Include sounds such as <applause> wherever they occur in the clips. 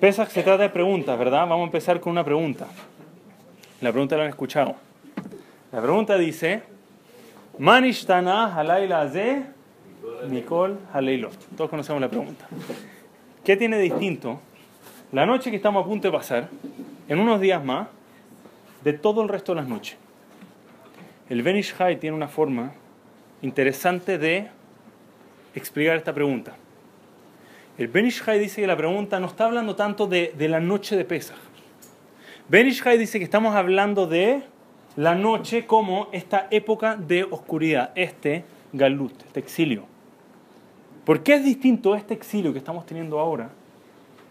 Pesach se trata de preguntas, ¿verdad? Vamos a empezar con una pregunta. La pregunta la han escuchado. La pregunta dice, Manishtana halayla ze Nicole Haleilot. Todos conocemos la pregunta. ¿Qué tiene de distinto la noche que estamos a punto de pasar, en unos días más, de todo el resto de las noches? El Benish Hai tiene una forma interesante de explicar esta pregunta. El Benish Hai dice que la pregunta no está hablando tanto de, la noche de Pesach. Benish Hai dice que estamos hablando de la noche como esta época de oscuridad, este galut, este exilio. ¿Por qué es distinto este exilio que estamos teniendo ahora,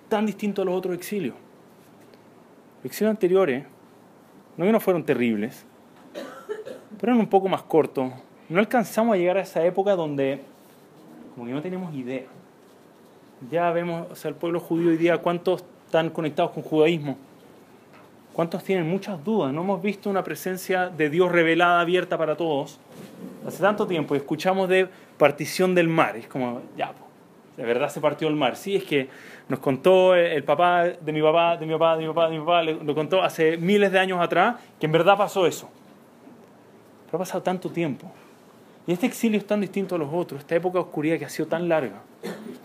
tan distinto a los otros exilios? Los exilios anteriores, no que no fueron terribles, pero eran un poco más cortos. No alcanzamos a llegar a esa época donde como que no tenemos idea. Ya vemos, o sea, el pueblo judío hoy día, cuántos están conectados con judaísmo. ¿Cuántos tienen muchas dudas? No hemos visto una presencia de Dios revelada, abierta para todos. Hace tanto tiempo escuchamos de partición del mar. Es como, ya, de verdad se partió el mar. Sí, es que nos contó el papá de mi papá, de mi papá, de mi papá, de mi papá, lo contó hace miles de años atrás, que en verdad pasó eso. Pero ha pasado tanto tiempo. Y este exilio es tan distinto a los otros, esta época de oscuridad que ha sido tan larga.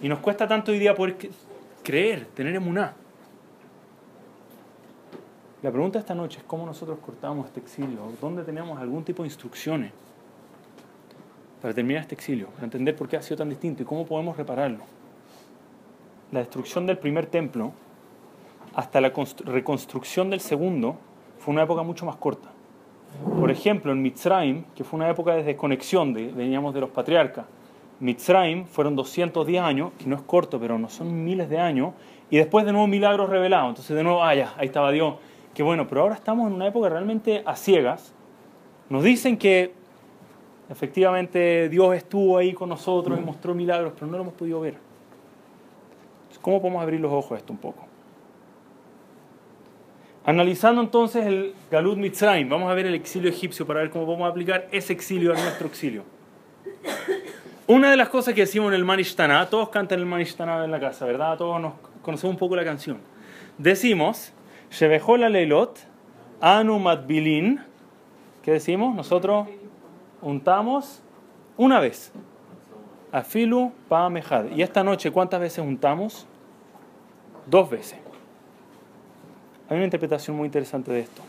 Y nos cuesta tanto hoy día poder creer, tener emuná. La pregunta esta noche es cómo nosotros cortamos este exilio, dónde tenemos algún tipo de instrucciones para terminar este exilio, para entender por qué ha sido tan distinto y cómo podemos repararlo. La destrucción del primer templo hasta la reconstrucción del segundo fue una época mucho más corta. Por ejemplo, en Mitzrayim, que fue una época de desconexión, de, veníamos de los patriarcas, Mitzrayim fueron 210 años, que no es corto, pero no son miles de años, y después de nuevo milagros revelados. Entonces, de nuevo, ah, ya, ahí estaba Dios. Que bueno, pero ahora estamos en una época realmente a ciegas. Nos dicen que efectivamente Dios estuvo ahí con nosotros y mostró milagros, pero no lo hemos podido ver. ¿Cómo podemos abrir los ojos a esto un poco? Analizando entonces el Galut Mitzrayim, vamos a ver el exilio egipcio para ver cómo podemos aplicar ese exilio a nuestro exilio. Una de las cosas que decimos en el Manishtana, todos cantan el Manishtana en la casa, ¿verdad? Todos nos conocemos un poco la canción. Decimos, Shebehol Leilot, Anu Matbilin, ¿qué decimos? Nosotros untamos una vez. Afilu Pa Mejad. Y esta noche, ¿cuántas veces untamos? Dos veces. Hay una interpretación muy interesante de esto.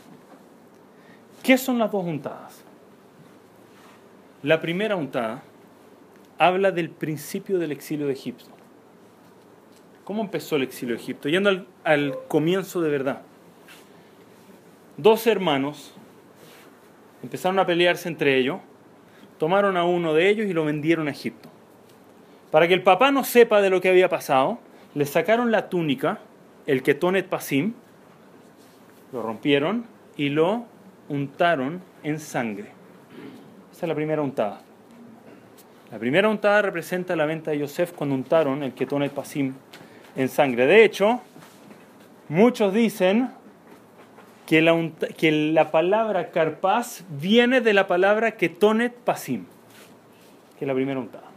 ¿Qué son las dos untadas? La primera untada habla del principio del exilio de Egipto. ¿Cómo empezó el exilio de Egipto? Yendo al, comienzo de verdad. Dos hermanos empezaron a pelearse entre ellos, tomaron a uno de ellos y lo vendieron a Egipto. Para que el papá no sepa de lo que había pasado, le sacaron la túnica, el ketonet pasim, lo rompieron y lo untaron en sangre. Esa es la primera untada. La primera untada representa la venta de Yosef cuando untaron el ketonet pasim en sangre. De hecho, muchos dicen que la, palabra carpaz viene de la palabra ketonet pasim, que es la primera untada.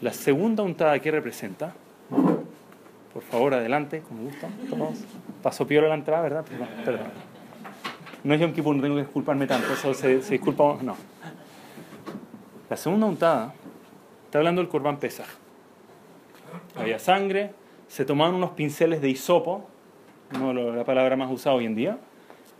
La segunda untada que representa por favor, adelante, como gusta. Todos. Pasó piola la entrada, ¿verdad? Perdón. No es Yom Kippur, no tengo que disculparme tanto. Se disculpa. No. La segunda untada está hablando del Corbán Pesaj. Había sangre, se tomaban unos pinceles de hisopo, no la palabra más usada hoy en día.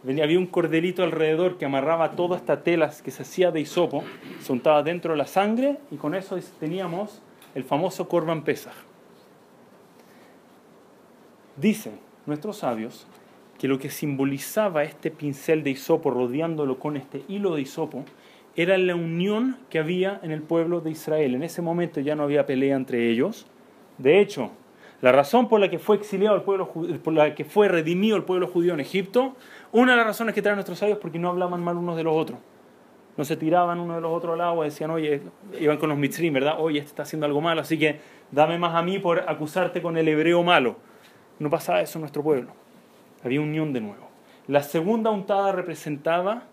Había un cordelito alrededor que amarraba toda esta tela que se hacía de hisopo, se untaba dentro de la sangre y con eso teníamos el famoso Corban Pesaj. Dicen nuestros sabios que lo que simbolizaba este pincel de hisopo rodeándolo con este hilo de hisopo era la unión que había en el pueblo de Israel. En ese momento ya no había pelea entre ellos. De hecho, la razón por la que fue exiliado el pueblo, por la que fue redimido el pueblo judío en Egipto, una de las razones que traen nuestros sabios es porque no hablaban mal unos de los otros. No se tiraban uno de los otros al agua, decían, oye, iban con los mitzrim, ¿verdad? Oye, este está haciendo algo malo, así que dame más a mí por acusarte con el hebreo malo. No pasaba eso en nuestro pueblo. Había unión de nuevo. La segunda untada representaba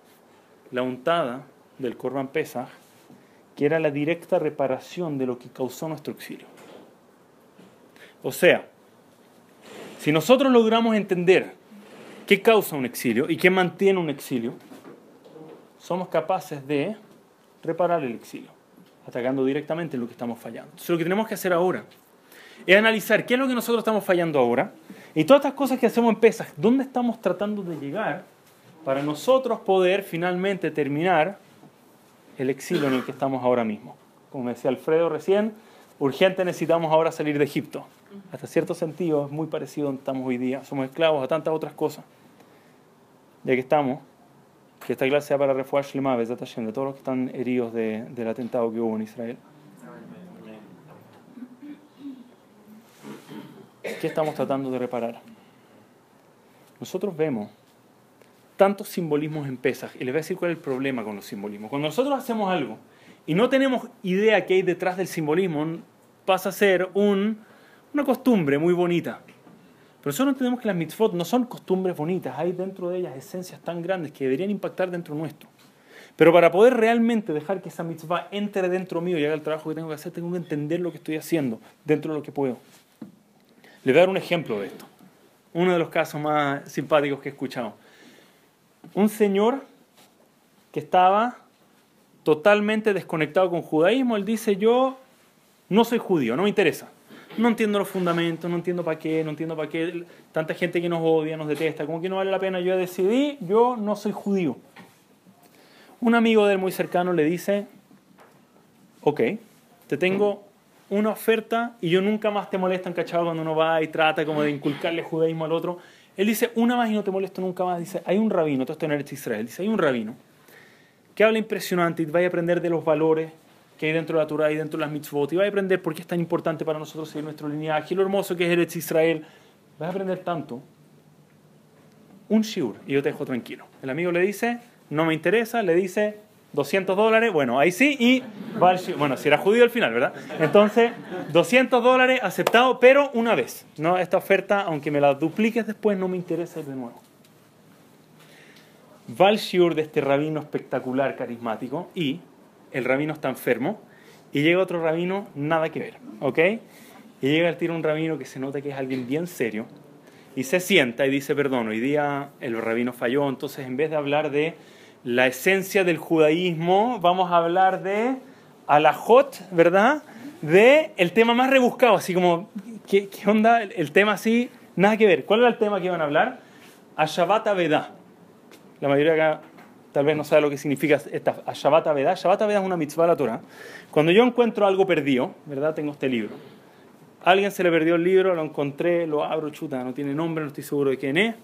la untada del Corban Pesach, que era la directa reparación de lo que causó nuestro exilio. O sea, Si nosotros logramos entender qué causa un exilio y qué mantiene un exilio, somos capaces de reparar el exilio, atacando directamente lo que estamos fallando. Entonces lo que tenemos que hacer ahora es analizar qué es lo que nosotros estamos fallando ahora y todas estas cosas que hacemos en pesas, ¿dónde estamos tratando de llegar para nosotros poder finalmente terminar el exilio en el que estamos ahora mismo? Como decía Alfredo recién, urgente necesitamos ahora salir de Egipto. Hasta cierto sentido es muy parecido a donde estamos hoy día. Somos esclavos a tantas otras cosas. Ya que estamos, que esta clase sea para refugiar Shlema, de todos los que están heridos de, del atentado que hubo en Israel. ¿Qué estamos tratando de reparar? Nosotros vemos tantos simbolismos en Pesach, y les voy a decir cuál es el problema con los simbolismos. Cuando nosotros hacemos algo y no tenemos idea qué hay detrás del simbolismo, pasa a ser un, una costumbre muy bonita. Pero nosotros entendemos que las mitzvot no son costumbres bonitas, hay dentro de ellas esencias tan grandes que deberían impactar dentro nuestro. Pero para poder realmente dejar que esa mitzvah entre dentro mío y haga el trabajo que tengo que hacer, tengo que entender lo que estoy haciendo dentro de lo que puedo. Les voy a dar un ejemplo de esto. Uno de los casos más simpáticos que he escuchado. Un señor que estaba totalmente desconectado con judaísmo, él dice, yo no soy judío, no me interesa. No entiendo los fundamentos, no entiendo para qué, no entiendo para qué. Tanta gente que nos odia, nos detesta, como que no vale la pena. Yo decidí, yo no soy judío. Un amigo de él muy cercano le dice, ok, te tengo una oferta y yo nunca más te molesto, ¿cachado? Cuando uno va y trata como de inculcarle judaísmo al otro. Él dice, una más y no te molesto nunca más. Dice, hay un rabino, todo esto en Eretz Israel, dice, hay un rabino que habla impresionante y vaya a aprender de los valores que hay dentro de la Torah y dentro de las mitzvot y vaya a aprender por qué es tan importante para nosotros seguir nuestro lineaje y lo hermoso que es Eretz Israel. Vas a aprender tanto. Un shiur y yo te dejo tranquilo. El amigo le dice, no me interesa, le dice, 200 dólares, bueno, ahí sí, y bueno, si era judío al final, ¿verdad? Entonces, 200 dólares aceptado, pero una vez, ¿no? Esta oferta, aunque me la dupliques después, no me interesa de nuevo. Va al shiur de este rabino espectacular, carismático, y el rabino está enfermo, y llega otro rabino, nada que ver, ¿ok? Y llega al tiro un rabino que se nota que es alguien bien serio, y se sienta y dice, perdón, hoy día el rabino falló, entonces en vez de hablar de la esencia del judaísmo, vamos a hablar de alajot, ¿verdad? De el tema más rebuscado, así como, ¿qué, onda? El, tema así, nada que ver. ¿Cuál era el tema que iban a hablar? Ashabat Veda. La mayoría acá tal vez no sabe lo que significa esta Ashabat Veda. Shabbat Veda es una mitzvah de la Torah. Cuando yo encuentro algo perdido, ¿verdad? Tengo este libro. A alguien se le perdió el libro, lo encontré, lo abro, chuta, no tiene nombre, no estoy seguro de quién es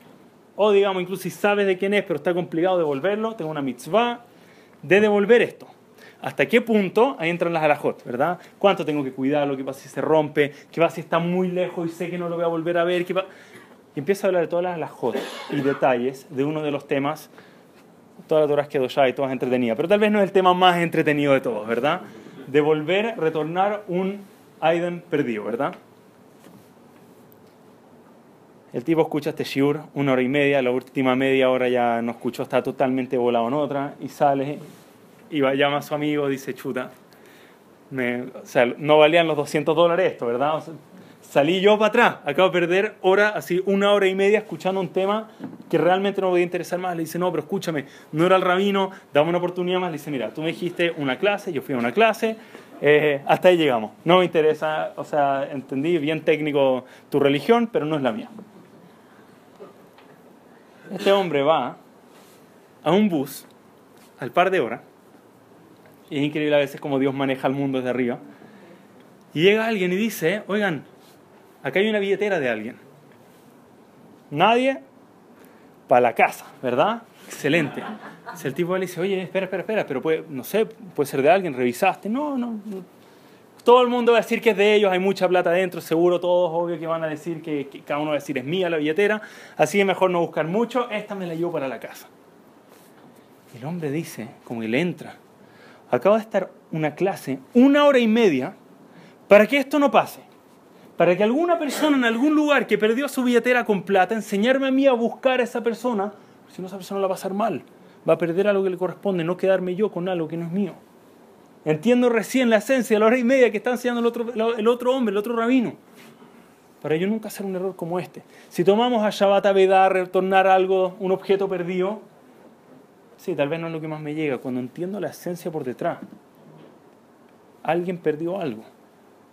o digamos, incluso si sabes de quién es, pero está complicado devolverlo, tengo una mitzvah de devolver esto. ¿Hasta qué punto? Ahí entran las alajot, ¿verdad? ¿Cuánto tengo que cuidarlo? ¿Qué pasa si se rompe? ¿Qué pasa si está muy lejos y sé que no lo voy a volver a ver? ¿Qué y empiezo a hablar de todas las alajot y detalles de uno de los temas. Todas las horas quedó ya y todas entretenidas, pero tal vez no es el tema más entretenido de todos, ¿verdad? Devolver, retornar un item perdido, ¿verdad? El tipo escucha este shiur una hora y media, la última media hora ya no escuchó, está totalmente volado en otra, y sale y va, llama a su amigo, dice, chuta, o sea, no valían los 200 dólares esto, ¿verdad? salí yo para atrás, acabo de perder hora, así una hora y media escuchando un tema que realmente no me podía interesar más. Le dice, no, pero escúchame, no era el rabino, dame una oportunidad más. Le dice, mira, tú me dijiste una clase, yo fui a una clase, eh, hasta ahí llegamos. No me interesa, o sea, entendí bien técnico tu religión, pero no es la mía. Este hombre va a un bus al par de horas, y es increíble a veces cómo Dios maneja el mundo desde arriba, y llega alguien y dice, oigan, acá hay una billetera de alguien. Nadie para la casa, ¿verdad? Excelente. Si el tipo le dice, oye, espera, espera, espera, pero puede, no sé, puede ser de alguien, revisaste. No, no, no todo el mundo va a decir que es de ellos, hay mucha plata adentro, seguro todos, obvio que van a decir que, cada uno va a decir es mía la billetera, así es mejor no buscar mucho, esta me la llevo para la casa. El hombre dice, como le entra, acaba de estar una clase, una hora y media, para que esto no pase. Para que alguna persona en algún lugar que perdió su billetera con plata, enseñarme a mí a buscar a esa persona, si no esa persona la va a pasar mal, va a perder algo que le corresponde, no quedarme yo con algo que no es mío. Entiendo recién la esencia de la hora y media que está enseñando el otro, el otro hombre, el otro rabino. para yo nunca hacer un error como este. Si tomamos a Shabbat Avedar, retornar algo, un objeto perdido, sí, tal vez no es lo que más me llega. Cuando entiendo la esencia por detrás, alguien perdió algo.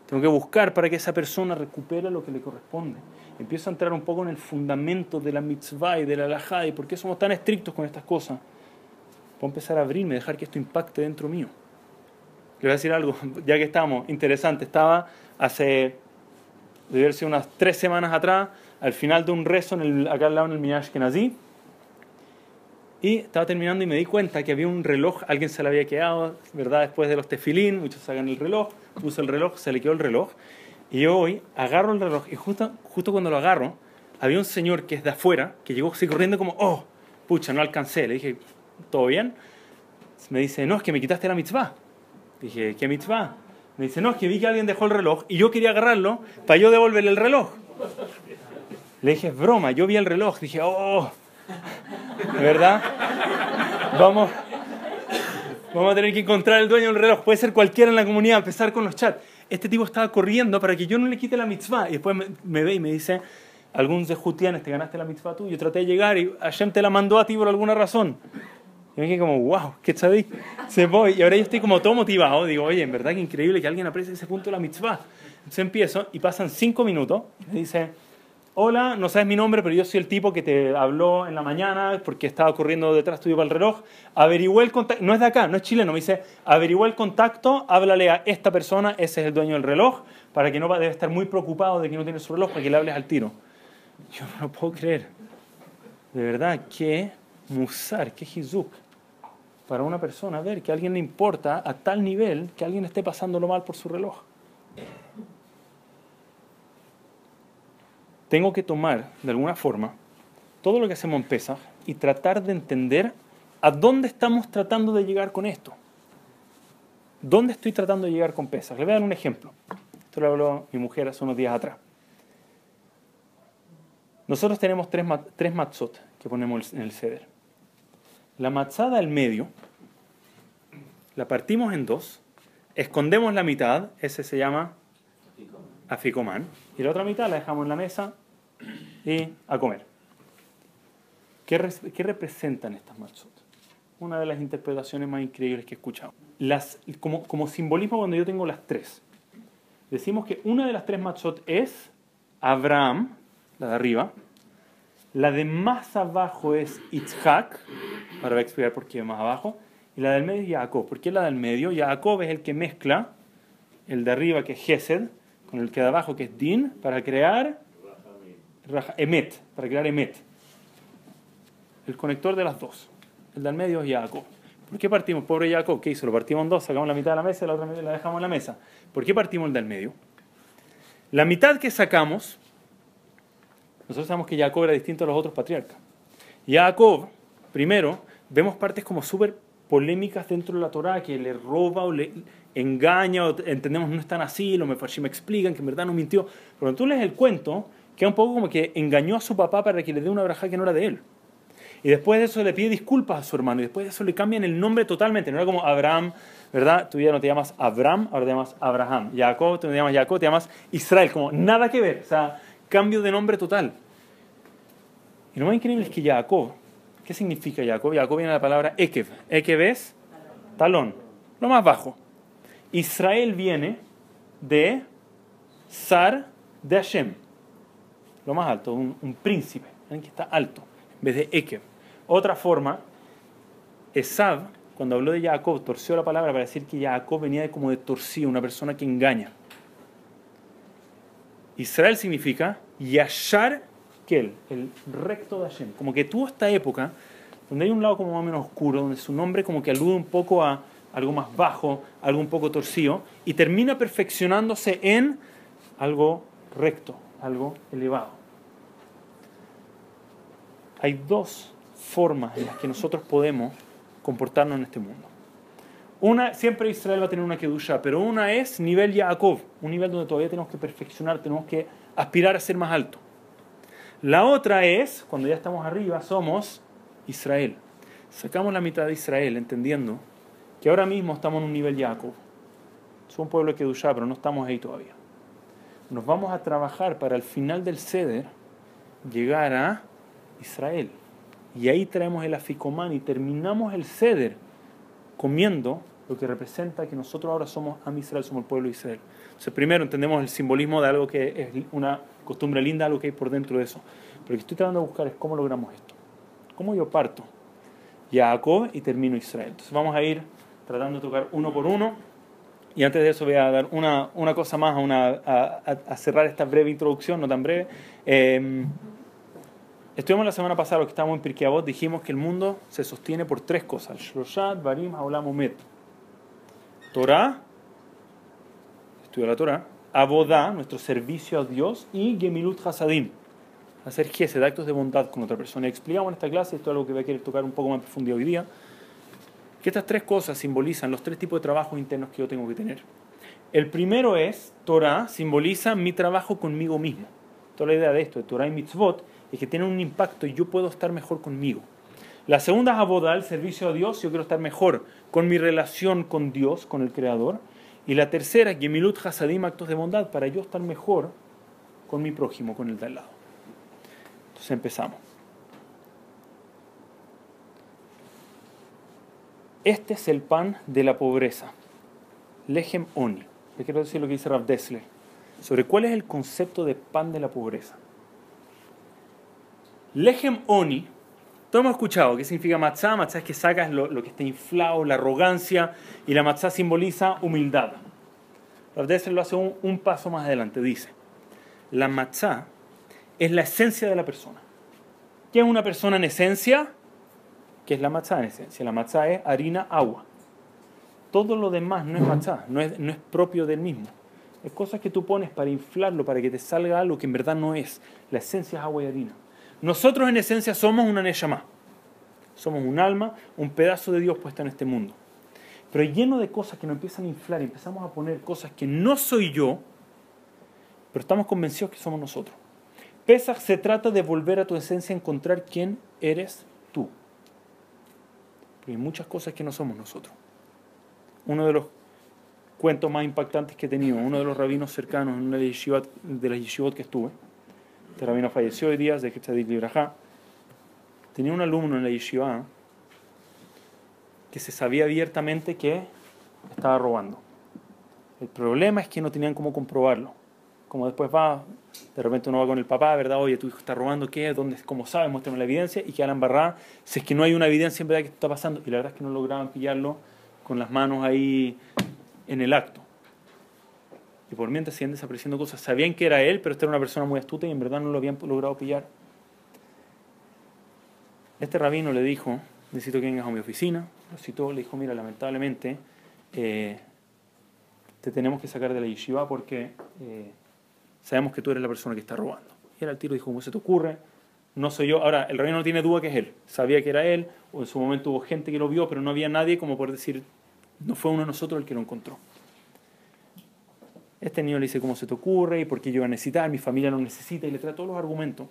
Tengo que buscar para que esa persona recupere lo que le corresponde. Empiezo a entrar un poco en el fundamento de la mitzvah y de la halajá y por qué somos tan estrictos con estas cosas. Puedo empezar a abrirme, dejar que esto impacte dentro mío. Le voy a decir algo, <laughs> ya que estamos, interesante. Estaba hace, debe haber unas tres semanas atrás, al final de un rezo en el, acá al lado en el Minash Kenazi, y estaba terminando y me di cuenta que había un reloj, alguien se le había quedado, ¿verdad? Después de los tefilín, muchos sacan el reloj, puso el reloj, se le quedó el reloj. Y yo hoy agarro el reloj y justo, justo cuando lo agarro, había un señor que es de afuera, que llegó así corriendo como, oh, pucha, no alcancé. Le dije, ¿todo bien? Me dice, no, es que me quitaste la mitzvah. Dije, ¿qué mitzvah? Me dice, no, es que vi que alguien dejó el reloj y yo quería agarrarlo para yo devolverle el reloj. Le dije, es broma, yo vi el reloj. Dije, oh, ¿verdad? Vamos, vamos a tener que encontrar el dueño del reloj. Puede ser cualquiera en la comunidad, empezar con los chats. Este tipo estaba corriendo para que yo no le quite la mitzvah. Y después me, ve y me dice, algún zehutianes, te ganaste la mitzvah tú. Yo traté de llegar y Hashem te la mandó a ti por alguna razón. Y me dije como, wow, ¿qué sabéis? Se voy. Y ahora yo estoy como todo motivado. Digo, oye, en verdad que increíble que alguien aprecie ese punto de la mitzvah. Entonces empiezo y pasan cinco minutos. Me dice, hola, no sabes mi nombre, pero yo soy el tipo que te habló en la mañana porque estaba corriendo detrás tuyo para el reloj. Averigüé el contacto, no es de acá, no es chileno, me dice, averigüé el contacto, háblale a esta persona, ese es el dueño del reloj, para que no debe estar muy preocupado de que no tiene su reloj, para que le hables al tiro. Yo no lo puedo creer. De verdad, qué musar, qué hizuk para una persona ver que a alguien le importa a tal nivel que alguien esté pasándolo mal por su reloj. tengo que tomar, de alguna forma, todo lo que hacemos en Pesach y tratar de entender a dónde estamos tratando de llegar con esto. ¿Dónde estoy tratando de llegar con Pesach? Le voy a dar un ejemplo. Esto lo habló mi mujer hace unos días atrás. Nosotros tenemos tres, tres matzot que ponemos en el ceder. La matzada al medio la partimos en dos, escondemos la mitad, ese se llama aficomán, y la otra mitad la dejamos en la mesa y a comer. ¿Qué, representan estas matzot? Una de las interpretaciones más increíbles que he escuchado. Las, como, como simbolismo cuando yo tengo las tres. Decimos que una de las tres matzot es Abraham, la de arriba. La de más abajo es Itzhak. Ahora voy a explicar por qué más abajo. Y la del medio es Jacob. ¿Por qué la del medio? Jacob es el que mezcla el de arriba que es Gesed con el que de abajo que es Din para crear Emet, para crear Emet. El conector de las dos. El del medio es Jacob. ¿Por qué partimos? Pobre Jacob, ¿qué hizo? Lo partimos en dos, sacamos la mitad de la mesa y la otra la dejamos en la mesa. ¿Por qué partimos el del medio? La mitad que sacamos, nosotros sabemos que Jacob era distinto a los otros patriarcas. Jacob, primero, vemos partes como súper polémicas dentro de la Torah que le roba o le engaña o entendemos no están así, los mefarshim me explican que en verdad no mintió. Pero cuando tú lees el cuento, queda un poco como que engañó a su papá para que le dé una braja que no era de él. Y después de eso le pide disculpas a su hermano. Y después de eso le cambian el nombre totalmente. No era como Abraham, ¿verdad? Tú ya no te llamas Abraham, ahora te llamas Abraham. Jacob, tú no te llamas Jacob, te llamas Israel. Como nada que ver. O sea, cambio de nombre total. Y lo más increíble es que Jacob, ¿qué significa Jacob? Jacob viene de la palabra Ekev. Ekev es talón, lo más bajo. Israel viene de Sar de Hashem lo más alto, un, príncipe, alguien que está alto, en vez de Ekev. Otra forma, Esav, cuando habló de Jacob, torció la palabra para decir que Jacob venía de como de torcido, una persona que engaña. Israel significa Yashar Kel, el recto de Hashem. Como que tuvo esta época donde hay un lado como más menos oscuro, donde su nombre como que alude un poco a algo más bajo, algo un poco torcido, y termina perfeccionándose en algo recto, algo elevado. Hay dos formas en las que nosotros podemos comportarnos en este mundo. Una, siempre Israel va a tener una kedusha, pero una es nivel Yaakov, un nivel donde todavía tenemos que perfeccionar, tenemos que aspirar a ser más alto. La otra es, cuando ya estamos arriba, somos Israel. Sacamos la mitad de Israel entendiendo que ahora mismo estamos en un nivel Yaakov. Somos un pueblo de Kedusha, pero no estamos ahí todavía. nos vamos a trabajar para el final del ceder llegar a Israel. Y ahí traemos el aficomán y terminamos el ceder comiendo lo que representa que nosotros ahora somos a Israel, somos el pueblo de Israel. Entonces, primero entendemos el simbolismo de algo que es una costumbre linda, algo que hay por dentro de eso. Pero lo que estoy tratando de buscar es cómo logramos esto. ¿Cómo yo parto? Jacob y termino Israel. Entonces vamos a ir tratando de tocar uno por uno. Y antes de eso voy a dar una, una cosa más, una, a, a, cerrar esta breve introducción, no tan breve. Eh, estuvimos la semana pasada, lo que estábamos en Pirkei dijimos que el mundo se sostiene por tres cosas. Shoshat, Barim, Haolam, Umet. Torah, estudia la Torah. Abodá, nuestro servicio a Dios. Y Gemilut Hasadim, hacer gesed, actos de bondad con otra persona. explicamos en esta clase, esto es algo que voy a querer tocar un poco más profundo hoy día, que estas tres cosas simbolizan los tres tipos de trabajos internos que yo tengo que tener. El primero es, Torah simboliza mi trabajo conmigo mismo. Toda la idea de esto, de Torah y mitzvot, es que tienen un impacto y yo puedo estar mejor conmigo. La segunda es abodar, el servicio a Dios, yo quiero estar mejor con mi relación con Dios, con el Creador. Y la tercera, Gemilut Hasadim, actos de bondad, para yo estar mejor con mi prójimo, con el de al lado. Entonces empezamos. Este es el pan de la pobreza. Lechem Oni. Le quiero decir lo que dice Rav Dessler. Sobre cuál es el concepto de pan de la pobreza. Lechem Oni. Todos hemos escuchado qué significa matzah. Matzah es que sacas lo, que está inflado, la arrogancia. Y la matzah simboliza humildad. Rav Dessler lo hace un, paso más adelante. Dice: La matzah es la esencia de la persona. ¿Qué es una persona en esencia? ¿Qué es la matzá en esencia? La matzá es harina, agua. Todo lo demás no es matzá, no es, no es propio del mismo. Es cosas que tú pones para inflarlo, para que te salga algo que en verdad no es. La esencia es agua y harina. Nosotros en esencia somos una neshama. Somos un alma, un pedazo de Dios puesto en este mundo. Pero lleno de cosas que nos empiezan a inflar y empezamos a poner cosas que no soy yo, pero estamos convencidos que somos nosotros. Pesach se trata de volver a tu esencia, encontrar quién eres tú. Porque hay muchas cosas que no somos nosotros. Uno de los cuentos más impactantes que he tenido, uno de los rabinos cercanos en una de las yeshivot que estuve, este falleció hoy día, de Ketzadik Libraja, tenía un alumno en la yeshiva que se sabía abiertamente que estaba robando. El problema es que no tenían cómo comprobarlo. Como después va de repente uno va con el papá, ¿verdad? Oye, tu hijo está robando, ¿qué? ¿Dónde? ¿Cómo sabes? Muéstrame la evidencia. Y quedan embarradas si es que no hay una evidencia en verdad que está pasando. Y la verdad es que no lograban pillarlo con las manos ahí en el acto. Y por mientras siguen desapareciendo cosas. Sabían que era él, pero esta era una persona muy astuta y en verdad no lo habían logrado pillar. Este rabino le dijo, necesito que vengas a mi oficina. Lo citó, le dijo, mira, lamentablemente eh, te tenemos que sacar de la yeshiva porque... Eh, sabemos que tú eres la persona que está robando. Y era el tiro dijo, ¿cómo se te ocurre? No soy yo. Ahora, el rabino no tiene duda que es él. Sabía que era él, o en su momento hubo gente que lo vio, pero no había nadie como por decir, no fue uno de nosotros el que lo encontró. Este niño le dice, ¿cómo se te ocurre? ¿Y por qué yo iba a necesitar? Mi familia no necesita. Y le trae todos los argumentos.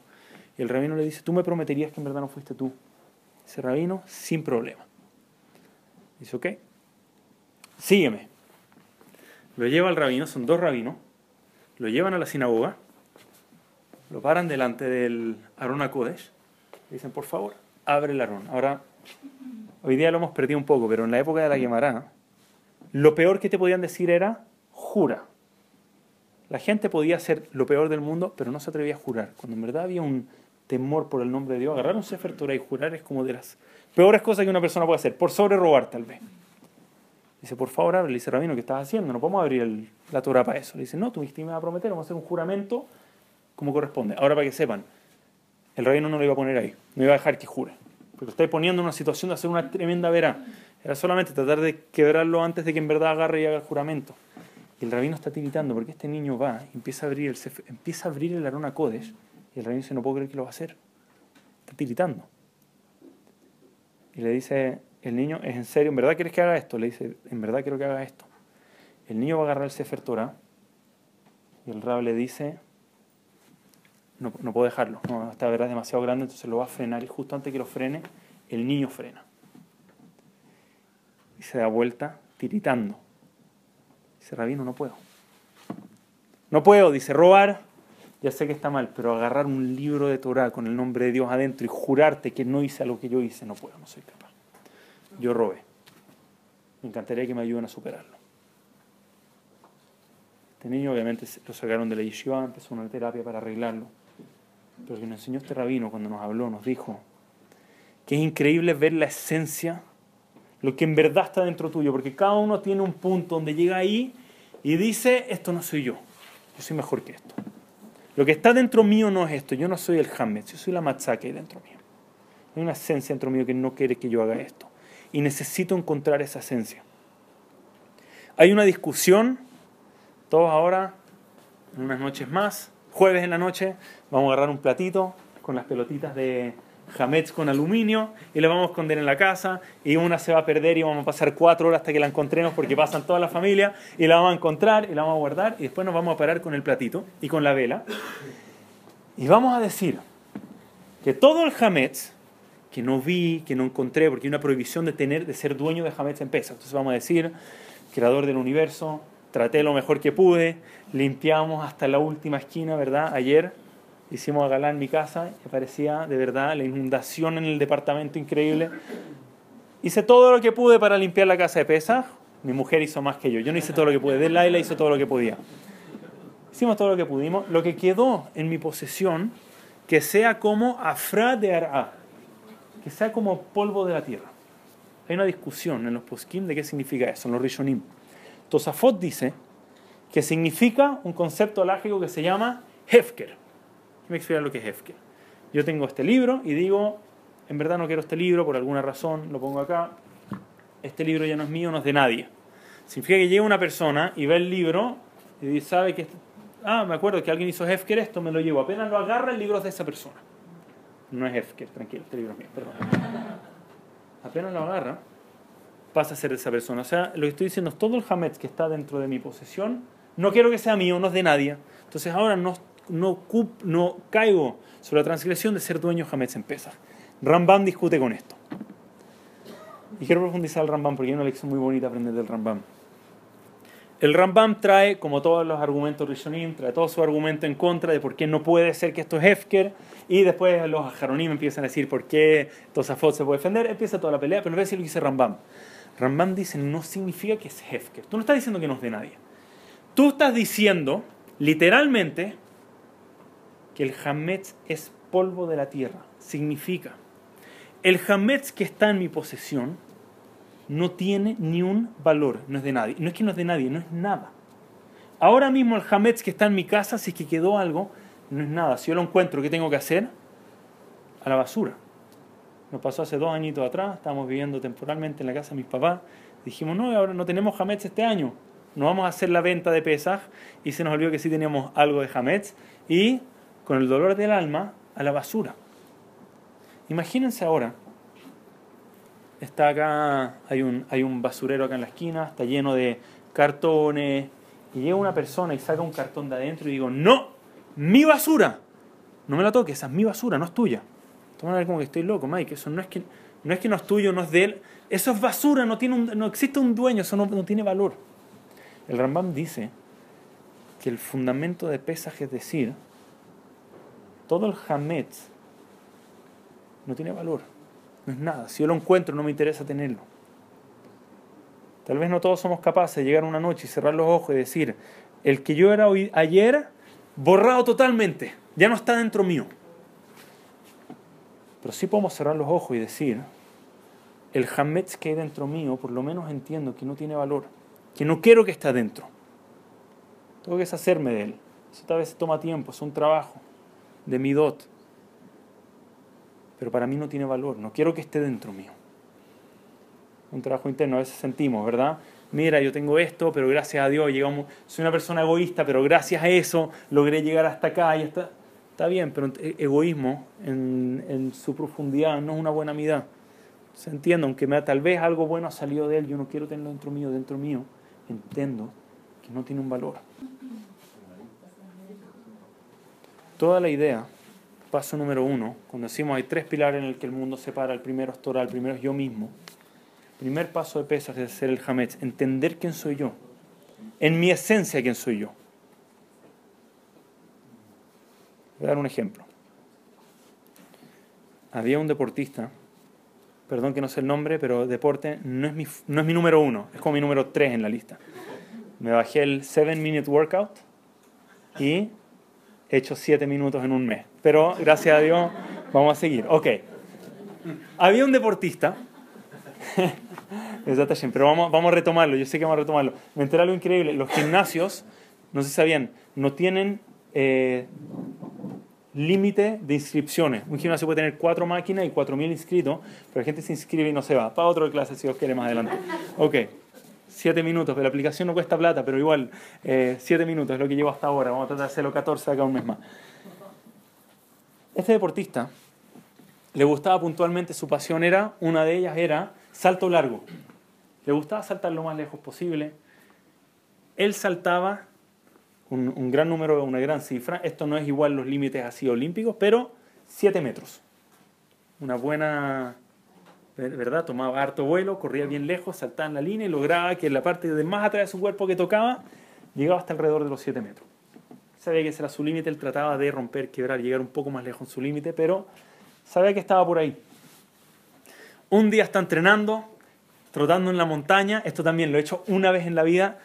Y el rabino le dice, ¿tú me prometerías que en verdad no fuiste tú? Ese rabino, sin problema. Dice, ok, sígueme. Lo lleva al rabino, son dos rabinos lo llevan a la sinagoga, lo paran delante del Arona Kodesh, y dicen, por favor, abre el Arón. Ahora, hoy día lo hemos perdido un poco, pero en la época de la Gemara, lo peor que te podían decir era, jura. La gente podía hacer lo peor del mundo, pero no se atrevía a jurar. Cuando en verdad había un temor por el nombre de Dios, agarrar un Sefer Torah y jurar es como de las peores cosas que una persona puede hacer, por sobre robar tal vez. Dice, por favor, abre. Le dice, Rabino, ¿qué estás haciendo? No podemos abrir la Torah para eso. Le dice, no, tú me vas a prometer, vamos a hacer un juramento como corresponde. Ahora, para que sepan, el rabino no lo iba a poner ahí, no iba a dejar que jure. Porque lo estáis poniendo en una situación de hacer una tremenda vera. Era solamente tratar de quebrarlo antes de que en verdad agarre y haga el juramento. Y el rabino está tiritando porque este niño va y empieza a abrir el, empieza a abrir el Arona Kodesh y el rabino dice, no puedo creer que lo va a hacer. Está tiritando. Y le dice, el niño, ¿es en serio? ¿En verdad quieres que haga esto? Le dice, en verdad quiero que haga esto. El niño va a agarrar el Sefer Torah y el rab le dice, no, no puedo dejarlo, no, esta verdad es demasiado grande, entonces lo va a frenar y justo antes que lo frene, el niño frena. Y se da vuelta tiritando. Dice, rabino, no puedo. No puedo, dice, robar, ya sé que está mal, pero agarrar un libro de Torah con el nombre de Dios adentro y jurarte que no hice lo que yo hice, no puedo, no soy capaz. Yo robé. Me encantaría que me ayuden a superarlo. Este niño obviamente lo sacaron de la yeshiva, empezó una terapia para arreglarlo. Pero que nos enseñó este rabino cuando nos habló, nos dijo que es increíble ver la esencia, lo que en verdad está dentro tuyo, porque cada uno tiene un punto donde llega ahí y dice, esto no soy yo, yo soy mejor que esto. Lo que está dentro mío no es esto, yo no soy el Hametz, yo soy la matzá que hay dentro mío. Hay una esencia dentro mío que no quiere que yo haga esto. Y necesito encontrar esa esencia. Hay una discusión, todos ahora, unas noches más, jueves en la noche, vamos a agarrar un platito con las pelotitas de, Hametz con aluminio y la vamos a esconder en la casa y una se va a perder y vamos a pasar cuatro horas hasta que la encontremos porque pasan toda la familia y la vamos a encontrar y la vamos a guardar y después nos vamos a parar con el platito y con la vela y vamos a decir que todo el Hametz que no vi, que no encontré, porque hay una prohibición de tener, de ser dueño de Hametz en pesa. Entonces vamos a decir, creador del universo, traté lo mejor que pude, limpiamos hasta la última esquina, ¿verdad? Ayer hicimos a Galán mi casa y parecía de verdad la inundación en el departamento increíble. Hice todo lo que pude para limpiar la casa de Pesa. Mi mujer hizo más que yo. Yo no hice todo lo que pude. Laila hizo todo lo que podía. Hicimos todo lo que pudimos. Lo que quedó en mi posesión, que sea como afra de ar'a, que sea como polvo de la tierra. Hay una discusión en los poskim de qué significa eso, en los rishonim. Tosafot dice que significa un concepto lógico que se llama hefker me explica lo que es Hefker. Yo tengo este libro y digo, en verdad no quiero este libro por alguna razón, lo pongo acá. Este libro ya no es mío, no es de nadie. Significa que llega una persona y ve el libro y sabe que, ah, me acuerdo que alguien hizo Hefker esto, me lo llevo. Apenas lo agarra, el libro es de esa persona. No es Hefker, tranquilo, este libro es mío, perdón. Apenas lo agarra, pasa a ser de esa persona. O sea, lo que estoy diciendo es todo el Hametz que está dentro de mi posesión, no quiero que sea mío, no es de nadie. Entonces ahora no no, no caigo sobre la transgresión de ser dueño Hametz en Pesach. Rambam discute con esto. Y quiero profundizar el Rambam porque hay una lección muy bonita aprender del Rambam. El Rambam trae, como todos los argumentos Rishonim, trae todo su argumento en contra de por qué no puede ser que esto es Hefker, y después los Ajaronim empiezan a decir por qué Tosafot se puede defender, empieza toda la pelea, pero no voy a lo que dice Rambam. Rambam dice, no significa que es Hefker. Tú no estás diciendo que no es de nadie. Tú estás diciendo, literalmente, que el Hametz es polvo de la tierra. Significa, el Hametz que está en mi posesión no tiene ni un valor, no es de nadie. No es que no es de nadie, no es nada. Ahora mismo el Hametz que está en mi casa, si es que quedó algo, no es nada. Si yo lo encuentro, ¿qué tengo que hacer? A la basura. Nos pasó hace dos añitos atrás, estábamos viviendo temporalmente en la casa de mis papás. Dijimos, no, ahora no tenemos Hametz este año. No vamos a hacer la venta de Pesaj. Y se nos olvidó que sí teníamos algo de Hametz. Y con el dolor del alma a la basura. Imagínense ahora, está acá, hay un, hay un basurero acá en la esquina, está lleno de cartones, y llega una persona y saca un cartón de adentro y digo, no, mi basura, no me la toques, esa es mi basura, no es tuya. Toma a ver como que estoy loco, Mike, eso no es que no es, que no es tuyo, no es de él, eso es basura, no, tiene no existe un dueño, eso no, no tiene valor. El Rambam dice que el fundamento de pesaje es decir, todo el Hametz no tiene valor, no es nada. Si yo lo encuentro, no me interesa tenerlo. Tal vez no todos somos capaces de llegar una noche y cerrar los ojos y decir, el que yo era ayer, borrado totalmente, ya no está dentro mío. Pero sí podemos cerrar los ojos y decir, el Hametz que hay dentro mío, por lo menos entiendo que no tiene valor, que no quiero que esté dentro. Tengo que deshacerme de él. Eso tal vez toma tiempo, es un trabajo de mi dot. Pero para mí no tiene valor, no quiero que esté dentro mío. Un trabajo interno, a veces sentimos, ¿verdad? Mira, yo tengo esto, pero gracias a Dios llegamos, soy una persona egoísta, pero gracias a eso logré llegar hasta acá y está, está bien, pero e, egoísmo en, en su profundidad no es una buena mitad. Se entiende, aunque me, tal vez algo bueno ha salido de él, yo no quiero tenerlo dentro mío, dentro mío, entiendo que no tiene un valor. Toda la idea, paso número uno, cuando decimos hay tres pilares en el que el mundo se para, el primero es Torah, el primero es yo mismo. El primer paso de Pesach es ser el Hametz, entender quién soy yo, en mi esencia quién soy yo. Voy a dar un ejemplo. Había un deportista, perdón que no sé el nombre, pero deporte no es mi, no es mi número uno, es como mi número tres en la lista. Me bajé el 7 Minute Workout y he hecho 7 minutos en un mes. Pero gracias a Dios vamos a seguir. Ok. Había un deportista. <laughs> pero vamos, vamos a retomarlo. Yo sé que vamos a retomarlo. Me enteré algo increíble. Los gimnasios, no sé si sabían, no tienen eh, límite de inscripciones. Un gimnasio puede tener cuatro máquinas y 4.000 inscritos, pero la gente se inscribe y no se va. Para otro de clase si Dios quiere más adelante. Ok. Siete minutos, pero la aplicación no cuesta plata, pero igual, eh, siete minutos es lo que llevo hasta ahora. Vamos a tratar de hacerlo 14 acá un mes más. Este deportista le gustaba puntualmente, su pasión era, una de ellas era salto largo. Le gustaba saltar lo más lejos posible. Él saltaba un, un gran número, una gran cifra. Esto no es igual los límites así olímpicos, pero 7 metros. Una buena, ¿verdad? Tomaba harto vuelo, corría bien lejos, saltaba en la línea y lograba que la parte de más atrás de su cuerpo que tocaba llegaba hasta alrededor de los 7 metros. Sabía que ese era su límite, él trataba de romper, quebrar, llegar un poco más lejos en su límite, pero sabía que estaba por ahí. Un día está entrenando, trotando en la montaña, esto también lo he hecho una vez en la vida,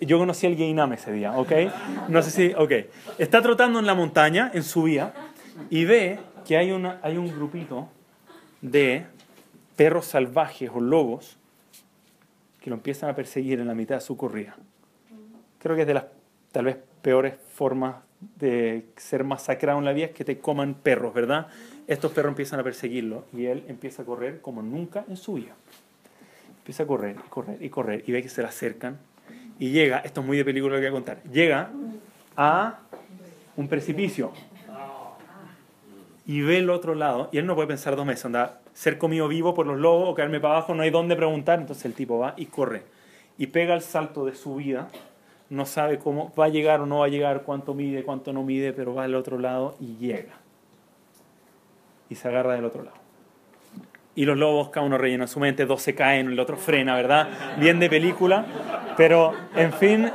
yo conocí al Gainam ese día, ¿ok? No sé si, ok. Está trotando en la montaña, en su vía, y ve que hay, una, hay un grupito de perros salvajes o lobos que lo empiezan a perseguir en la mitad de su corrida. Creo que es de las tal vez peores formas de ser masacrado en la vía es que te coman perros, ¿verdad? Estos perros empiezan a perseguirlo y él empieza a correr como nunca en su vida. Empieza a correr, correr y correr y ve que se le acercan y llega, esto es muy de película lo que voy a contar, llega a un precipicio y ve el otro lado y él no puede pensar dos meses, anda, ser comido vivo por los lobos o caerme para abajo, no hay dónde preguntar, entonces el tipo va y corre y pega el salto de su vida, no sabe cómo va a llegar o no va a llegar, cuánto mide, cuánto no mide, pero va al otro lado y llega y se agarra del otro lado. Y los lobos, cada uno rellena su mente, dos se caen, el otro frena, ¿verdad? Bien de película, pero en fin,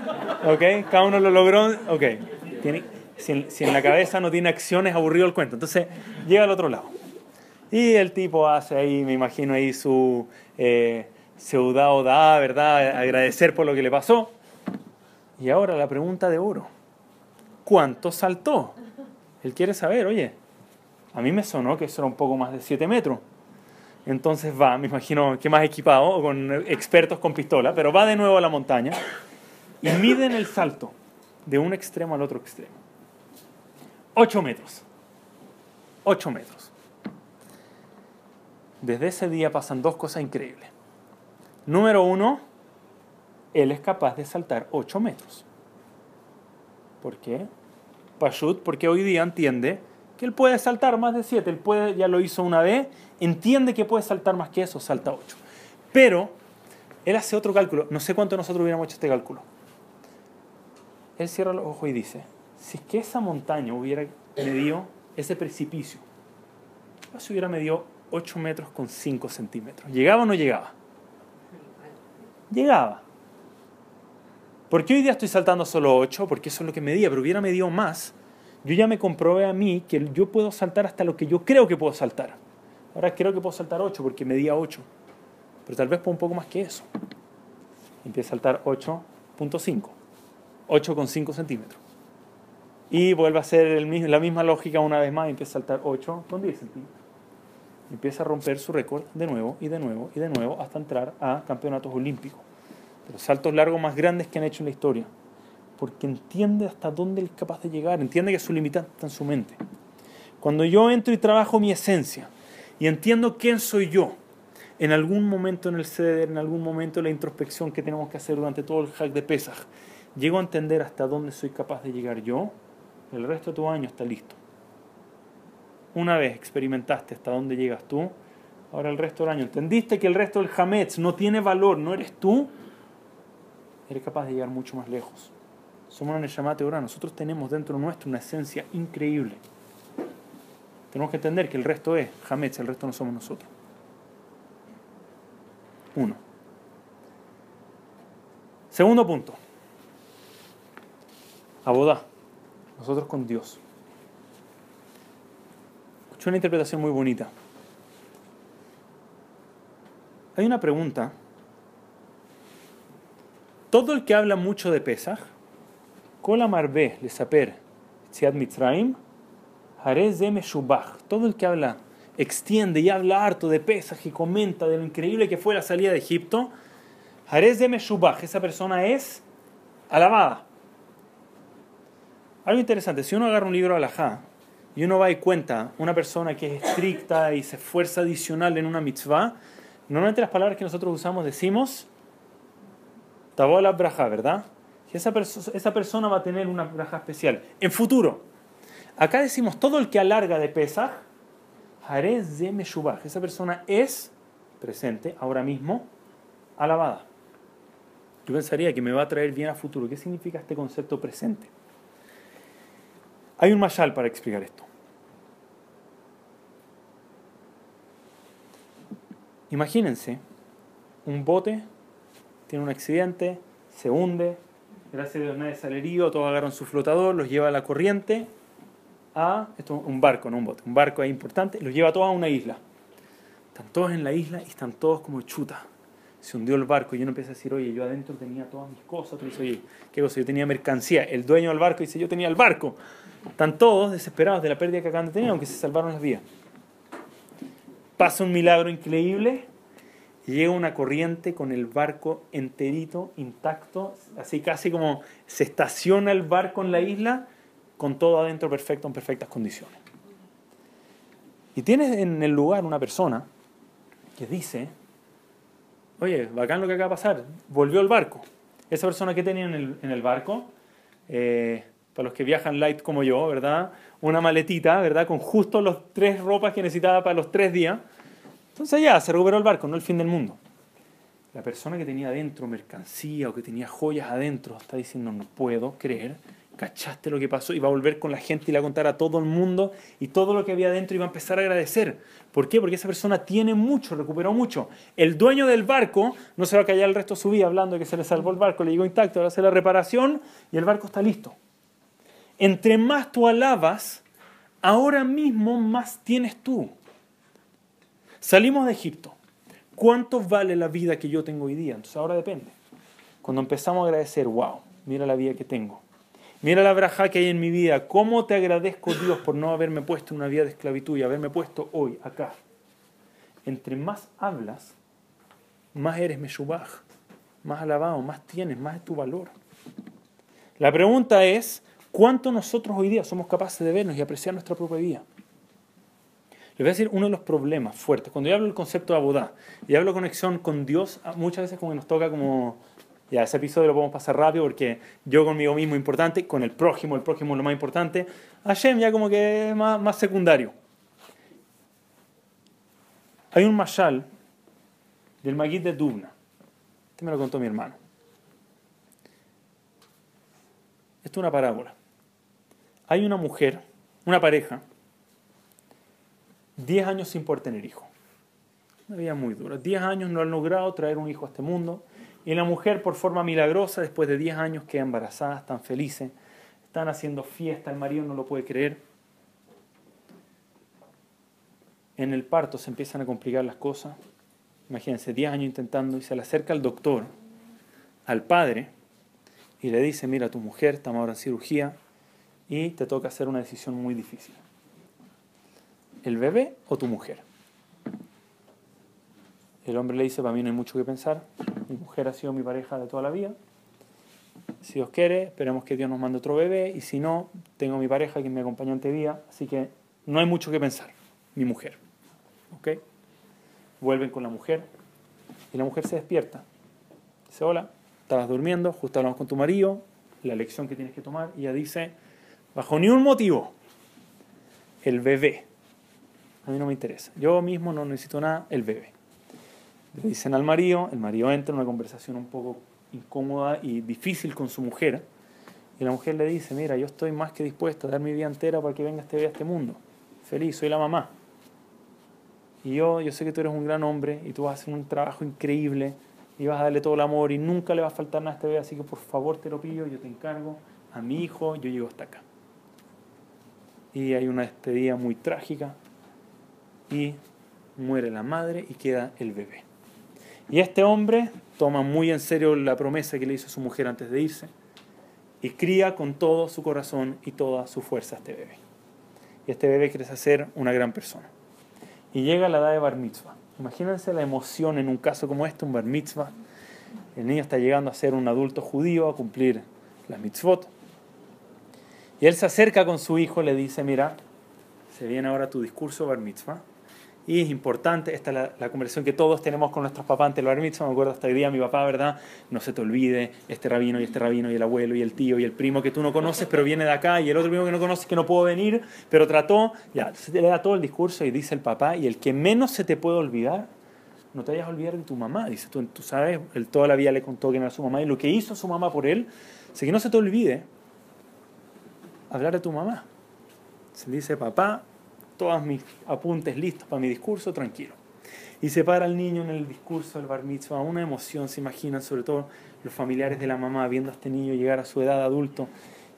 ¿ok? Cada uno lo logró, ¿ok? Tiene, si, en, la cabeza no tiene acciones, aburrido el cuento. Entonces llega al otro lado. Y el tipo hace ahí, me imagino ahí su eh, da, ¿verdad? Agradecer por lo que le pasó. Y ahora la pregunta de oro. ¿Cuánto saltó? Él quiere saber, oye, a mí me sonó que eso era un poco más de 7 metros. Entonces va, me imagino que más equipado, con expertos con pistola, pero va de nuevo a la montaña y miden el salto de un extremo al otro extremo. 8 metros. 8 metros. Desde ese día pasan dos cosas increíbles. Número uno, él es capaz de saltar 8 metros. ¿Por qué? Pashut, porque hoy día entiende que él puede saltar más de 7, él puede, ya lo hizo una vez, entiende que puede saltar más que eso, salta 8. Pero él hace otro cálculo, no sé cuánto nosotros hubiéramos hecho este cálculo. Él cierra los ojos y dice, si es que esa montaña hubiera medido ese precipicio, si hubiera medido 8 metros con 5 centímetros, ¿llegaba o no llegaba? Llegaba. ¿Por qué hoy día estoy saltando solo 8? Porque eso es lo que medía, pero hubiera medido más, yo ya me comprobé a mí que yo puedo saltar hasta lo que yo creo que puedo saltar. Ahora creo que puedo saltar 8 porque medía 8. Pero tal vez puedo un poco más que eso. Empieza a saltar 8.5. 8,5 centímetros. Y vuelve a hacer la misma lógica una vez más y empieza a saltar 8,10 centímetros. Empieza a romper su récord de nuevo y de nuevo y de nuevo hasta entrar a campeonatos olímpicos. Los saltos largos más grandes que han hecho en la historia porque entiende hasta dónde es capaz de llegar, entiende que su limitante está en su mente. Cuando yo entro y trabajo mi esencia y entiendo quién soy yo, en algún momento en el ceder, en algún momento en la introspección que tenemos que hacer durante todo el hack de Pesach, llego a entender hasta dónde soy capaz de llegar yo, el resto de tu año está listo. Una vez experimentaste hasta dónde llegas tú, ahora el resto del año entendiste que el resto del Hametz no tiene valor, no eres tú, eres capaz de llegar mucho más lejos. Somos una Neshama ahora Nosotros tenemos dentro nuestro una esencia increíble. Tenemos que entender que el resto es Hametz, el resto no somos nosotros. Uno. Segundo punto. Abodá. Nosotros con Dios. Es una interpretación muy bonita. Hay una pregunta. Todo el que habla mucho de Pesach, Kola Marbe, Lesaper, Tziad Mitzraim, Todo el que habla, extiende y habla harto de Pesach y comenta de lo increíble que fue la salida de Egipto, Harez de esa persona es alabada. Algo interesante, si uno agarra un libro alajá y uno va y cuenta una persona que es estricta y se esfuerza adicional en una mitzvah, normalmente las palabras que nosotros usamos decimos tabola braja, ¿verdad? Que esa, persona va a tener una braja especial en futuro. Acá decimos todo el que alarga de Pesach, Harez de esa persona es presente ahora mismo alabada. Yo pensaría que me va a traer bien a futuro. ¿Qué significa este concepto presente? Hay un mayal para explicar esto. Imagínense, un bote tiene un accidente, se hunde, gracias a Dios nadie sale herido, todos agarran su flotador, los lleva a la corriente a, esto un barco, no un bote, un barco es importante, los lleva todos a una isla. Están todos en la isla y están todos como chuta se hundió el barco y uno empieza a decir, oye, yo adentro tenía todas mis cosas. Tú dices, oye, ¿qué cosa? Yo tenía mercancía. El dueño del barco dice, yo tenía el barco. Están todos desesperados de la pérdida que acaban de tener, aunque se salvaron las vidas. Pasa un milagro increíble llega una corriente con el barco enterito, intacto, así casi como se estaciona el barco en la isla con todo adentro perfecto, en perfectas condiciones. Y tienes en el lugar una persona que dice, oye, bacán lo que acaba de pasar, volvió el barco. Esa persona que tenía en el, barco, eh, para los que viajan light como yo, ¿verdad? Una maletita, ¿verdad? Con justo los tres ropas que necesitaba para los tres días. Entonces ya, se recuperó el barco, no el fin del mundo. La persona que tenía adentro mercancía o que tenía joyas adentro está diciendo, no puedo creer ¿Cachaste lo que pasó? Y va a volver con la gente y le va a contar a todo el mundo y todo lo que había adentro y va a empezar a agradecer. ¿Por qué? Porque esa persona tiene mucho, recuperó mucho. El dueño del barco no se va a callar el resto de su vida hablando de que se le salvó el barco, le llegó intacto, va a hacer la reparación y el barco está listo. Entre más tú alabas, ahora mismo más tienes tú. Salimos de Egipto. ¿Cuánto vale la vida que yo tengo hoy día? Entonces ahora depende. Cuando empezamos a agradecer, wow, mira la vida que tengo Mira la braja que hay en mi vida. ¿Cómo te agradezco, Dios, por no haberme puesto en una vida de esclavitud y haberme puesto hoy acá? Entre más hablas, más eres Meshubaj, más alabado, más tienes, más es tu valor. La pregunta es, ¿cuánto nosotros hoy día somos capaces de vernos y apreciar nuestra propia vida? Les voy a decir uno de los problemas fuertes. Cuando yo hablo del concepto de abodá y hablo conexión con Dios, muchas veces como nos toca como ya, ese episodio lo podemos pasar rápido porque yo conmigo mismo importante, con el prójimo, el prójimo es lo más importante. Hashem ya como que es más, más secundario. Hay un mashal del Magid de Dubna. Este me lo contó mi hermano. Esto es una parábola. Hay una mujer, una pareja, 10 años sin poder tener hijo. Una vida muy dura. 10 años no han logrado traer un hijo a este mundo. Y la mujer, por forma milagrosa, después de 10 años, queda embarazada, están felices, están haciendo fiesta, el marido no lo puede creer. En el parto se empiezan a complicar las cosas. Imagínense, 10 años intentando, y se le acerca al doctor, al padre, y le dice, mira, tu mujer, estamos ahora en cirugía, y te toca hacer una decisión muy difícil. ¿El bebé o tu mujer? El hombre le dice, para mí no hay mucho que pensar, mi mujer ha sido mi pareja de toda la vida. Si Dios quiere, esperemos que Dios nos mande otro bebé, y si no, tengo mi pareja que me acompaña ante vida, así que no hay mucho que pensar, mi mujer. ¿Ok? Vuelven con la mujer, y la mujer se despierta. Dice, hola, estabas durmiendo, justo hablamos con tu marido, la lección que tienes que tomar, y ella dice, bajo ni un motivo, el bebé. A mí no me interesa. Yo mismo no necesito nada, el bebé. Le dicen al marido, el marido entra en una conversación un poco incómoda y difícil con su mujer, y la mujer le dice, mira, yo estoy más que dispuesta a dar mi vida entera para que venga este a este mundo. Feliz, soy la mamá. Y yo, yo sé que tú eres un gran hombre y tú vas a hacer un trabajo increíble y vas a darle todo el amor y nunca le va a faltar nada a este bebé, así que por favor te lo pido, yo te encargo a mi hijo, yo llego hasta acá. Y hay una despedida muy trágica y muere la madre y queda el bebé. Y este hombre toma muy en serio la promesa que le hizo su mujer antes de irse y cría con todo su corazón y toda su fuerza a este bebé. Y este bebé crece a ser una gran persona. Y llega la edad de bar mitzvah. Imagínense la emoción en un caso como este, un bar mitzvah. El niño está llegando a ser un adulto judío, a cumplir las mitzvot. Y él se acerca con su hijo, le dice, mira, se viene ahora tu discurso bar mitzvah y es importante, esta es la, conversación que todos tenemos con nuestros papás ante el bar mitzvah. Me acuerdo hasta hoy día mi papá, ¿verdad? No se te olvide este rabino y este rabino y el abuelo y el tío y el primo que tú no conoces, pero viene de acá y el otro primo que no conoces que no puedo venir, pero trató. Ya, se le da todo el discurso y dice el papá, y el que menos se te puede olvidar, no te vayas a olvidar de tu mamá. Dice, tú, tú sabes, él toda la vida le contó quién era su mamá y lo que hizo su mamá por él, así que no se te olvide hablar de tu mamá. Se dice, papá, todos mis apuntes listos para mi discurso, tranquilo. Y se para el niño en el discurso del bar mitzvah, una emoción, se imaginan, sobre todo los familiares de la mamá, viendo a este niño llegar a su edad adulto,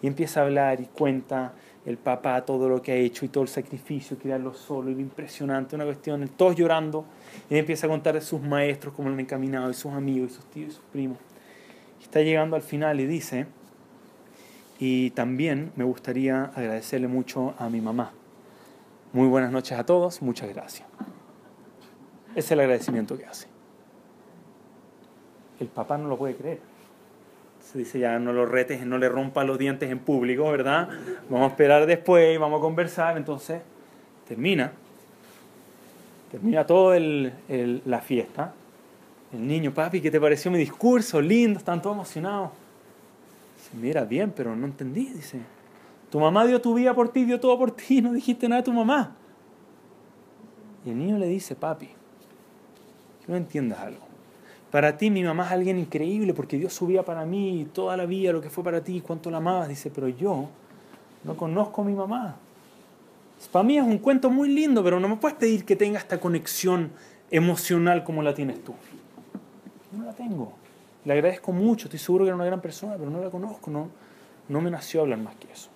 y empieza a hablar y cuenta el papá todo lo que ha hecho y todo el sacrificio, criarlo solo, y lo impresionante, una cuestión, todos llorando, y empieza a contar de sus maestros, cómo lo han encaminado, y sus amigos, y sus tíos, y sus primos. Está llegando al final y dice, y también me gustaría agradecerle mucho a mi mamá, muy buenas noches a todos, muchas gracias. Es el agradecimiento que hace. El papá no lo puede creer. Se dice ya, no lo retes, no le rompa los dientes en público, ¿verdad? Vamos a esperar después, vamos a conversar. Entonces, termina. Termina toda la fiesta. El niño, papi, ¿qué te pareció mi discurso? Lindo, están todos emocionados. Dice, mira, bien, pero no entendí, dice. Tu mamá dio tu vida por ti, dio todo por ti, <laughs> no dijiste nada a tu mamá. Y el niño le dice, papi, no entiendas algo. Para ti mi mamá es alguien increíble porque Dios su vida para mí, toda la vida, lo que fue para ti, cuánto la amabas. Dice, pero yo no conozco a mi mamá. Para mí es un cuento muy lindo, pero no me puedes pedir que tenga esta conexión emocional como la tienes tú. No la tengo. Le agradezco mucho, estoy seguro que era una gran persona, pero no la conozco, no, no me nació hablar más que eso.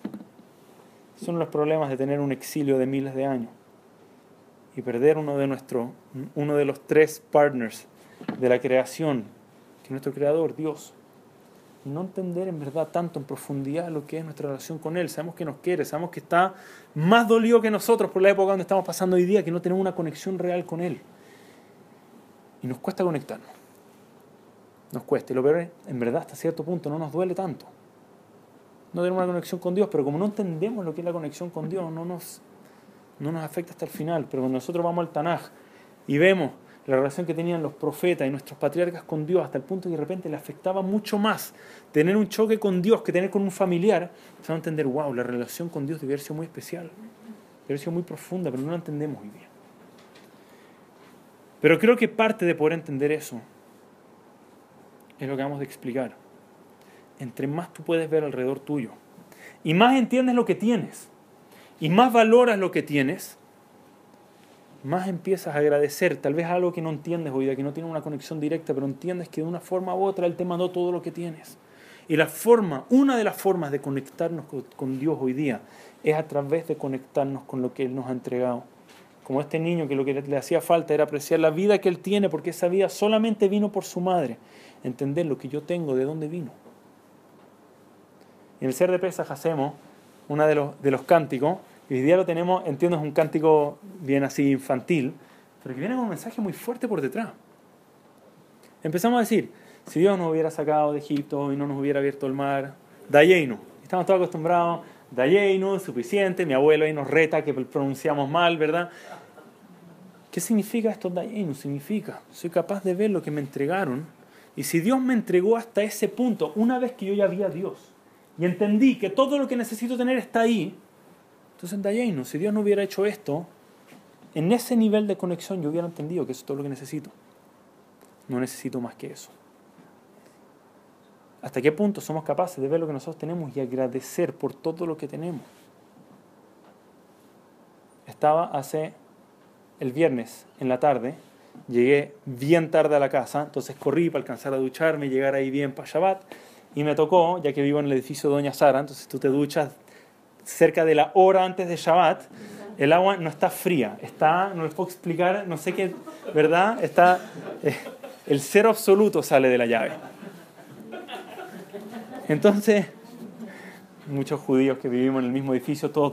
Son los problemas de tener un exilio de miles de años y perder uno de, nuestro, uno de los tres partners de la creación, que es nuestro creador, Dios. no entender en verdad tanto en profundidad lo que es nuestra relación con Él. Sabemos que nos quiere, sabemos que está más dolido que nosotros por la época donde estamos pasando hoy día, que no tenemos una conexión real con Él. Y nos cuesta conectarnos. Nos cuesta. Y lo peor en verdad, hasta cierto punto no nos duele tanto no tenemos una conexión con Dios, pero como no entendemos lo que es la conexión con Dios, no nos, no nos afecta hasta el final. Pero cuando nosotros vamos al Tanaj y vemos la relación que tenían los profetas y nuestros patriarcas con Dios, hasta el punto que de repente le afectaba mucho más tener un choque con Dios que tener con un familiar, se a entender, wow, la relación con Dios debe haber sido muy especial, debe haber sido muy profunda, pero no la entendemos hoy día. Pero creo que parte de poder entender eso es lo que vamos a explicar entre más tú puedes ver alrededor tuyo y más entiendes lo que tienes y más valoras lo que tienes, más empiezas a agradecer tal vez algo que no entiendes hoy día, que no tiene una conexión directa, pero entiendes que de una forma u otra Él te mandó todo lo que tienes. Y la forma, una de las formas de conectarnos con Dios hoy día es a través de conectarnos con lo que Él nos ha entregado. Como este niño que lo que le hacía falta era apreciar la vida que Él tiene, porque esa vida solamente vino por su madre. Entender lo que yo tengo, de dónde vino. En el ser de Pesaj hacemos uno de los, cánticos, y hoy día lo tenemos, entiendo, es un cántico bien así infantil, pero que viene con un mensaje muy fuerte por detrás. Empezamos a decir, si Dios nos hubiera sacado de Egipto y no nos hubiera abierto el mar, Dayenu. Estamos todos acostumbrados, Dayenu, suficiente, mi abuelo ahí nos reta que pronunciamos mal, ¿verdad? ¿Qué significa esto Dayenu? Significa, soy capaz de ver lo que me entregaron, y si Dios me entregó hasta ese punto, una vez que yo ya vi a Dios, y entendí que todo lo que necesito tener está ahí, entonces Dayenu, si Dios no hubiera hecho esto, en ese nivel de conexión yo hubiera entendido que eso es todo lo que necesito. No necesito más que eso. ¿Hasta qué punto somos capaces de ver lo que nosotros tenemos y agradecer por todo lo que tenemos? Estaba hace el viernes en la tarde, llegué bien tarde a la casa, entonces corrí para alcanzar a ducharme, llegar ahí bien para Shabbat y me tocó, ya que vivo en el edificio Doña Sara, entonces tú te duchas cerca de la hora antes de Shabbat, El agua no está fría, está, no les puedo explicar, no sé qué, ¿verdad? Está, eh, el cero absoluto sale de la llave. Entonces, muchos judíos que vivimos en el mismo edificio, todos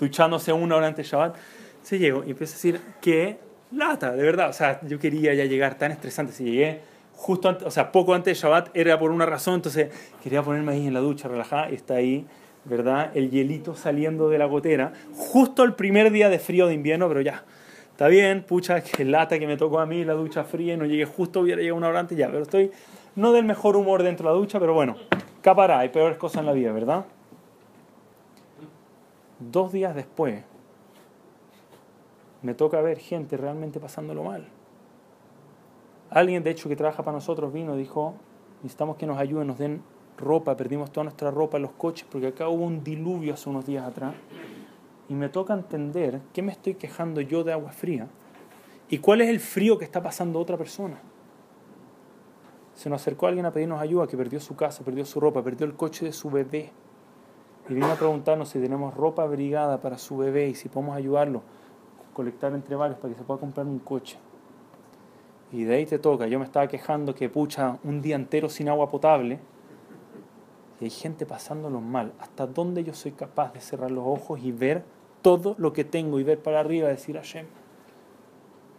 duchándose una hora antes de Shabbat, se llegó y empecé a decir que lata, de verdad. O sea, yo quería ya llegar tan estresante. Si llegué justo antes, o sea, poco antes de Shabbat, era por una razón, entonces quería ponerme ahí en la ducha, relajada, y está ahí, ¿verdad? El hielito saliendo de la gotera, justo el primer día de frío de invierno, pero ya. Está bien, pucha, <laughs> que lata que me tocó a mí la ducha fría y no llegué justo, hubiera llegado una hora antes ya, pero estoy no del mejor humor dentro de la ducha, pero bueno, capará, hay peores cosas en la vida, ¿verdad? Dos días después, me toca ver gente realmente pasándolo mal. Alguien, de hecho, que trabaja para nosotros vino dijo, necesitamos que nos ayuden, nos den ropa, perdimos toda nuestra ropa en los coches porque acá hubo un diluvio hace unos días atrás. Y me toca entender qué me estoy quejando yo de agua fría y cuál es el frío que está pasando otra persona. Se nos acercó alguien a pedirnos ayuda que perdió su casa, perdió su ropa, perdió el coche de su bebé. Y vino a preguntarnos si tenemos ropa abrigada para su bebé y si podemos ayudarlo colectar entre varios para que se pueda comprar un coche. Y de ahí te toca. Yo me estaba quejando que pucha un día entero sin agua potable. Y hay gente pasándolo mal. ¿Hasta dónde yo soy capaz de cerrar los ojos y ver todo lo que tengo y ver para arriba y decir a Shem?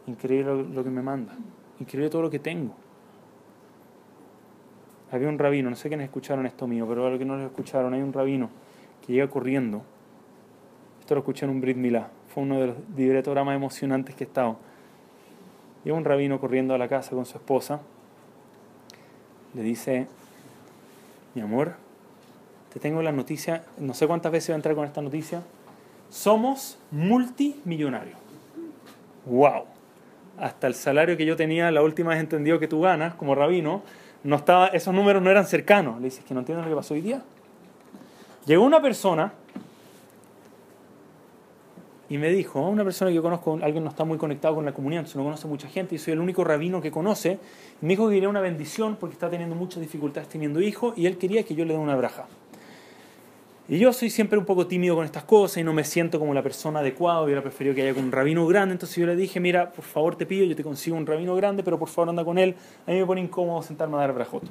Increíble lo que me manda. Increíble todo lo que tengo. Había un rabino, no sé quiénes escucharon esto mío, pero a los que no lo escucharon, hay un rabino que llega corriendo. Esto lo escuché en un Brit Milá fue uno de los libretos más emocionantes que he estado. Llega un rabino corriendo a la casa con su esposa, le dice, mi amor, te tengo la noticia, no sé cuántas veces voy a entrar con esta noticia, somos multimillonarios. ¡Wow! Hasta el salario que yo tenía la última vez entendido que tú ganas como rabino, no estaba, esos números no eran cercanos. Le dices que no entiendes lo que pasó hoy día. Llegó una persona y me dijo, una persona que yo conozco, alguien no está muy conectado con la comunidad, no conoce mucha gente, y soy el único rabino que conoce, me dijo que quería una bendición porque está teniendo muchas dificultades teniendo hijos y él quería que yo le dé una braja. Y yo soy siempre un poco tímido con estas cosas y no me siento como la persona adecuada, hubiera preferido que haya un rabino grande, entonces yo le dije, mira, por favor te pido, yo te consigo un rabino grande, pero por favor anda con él, a mí me pone incómodo sentarme a dar brajot.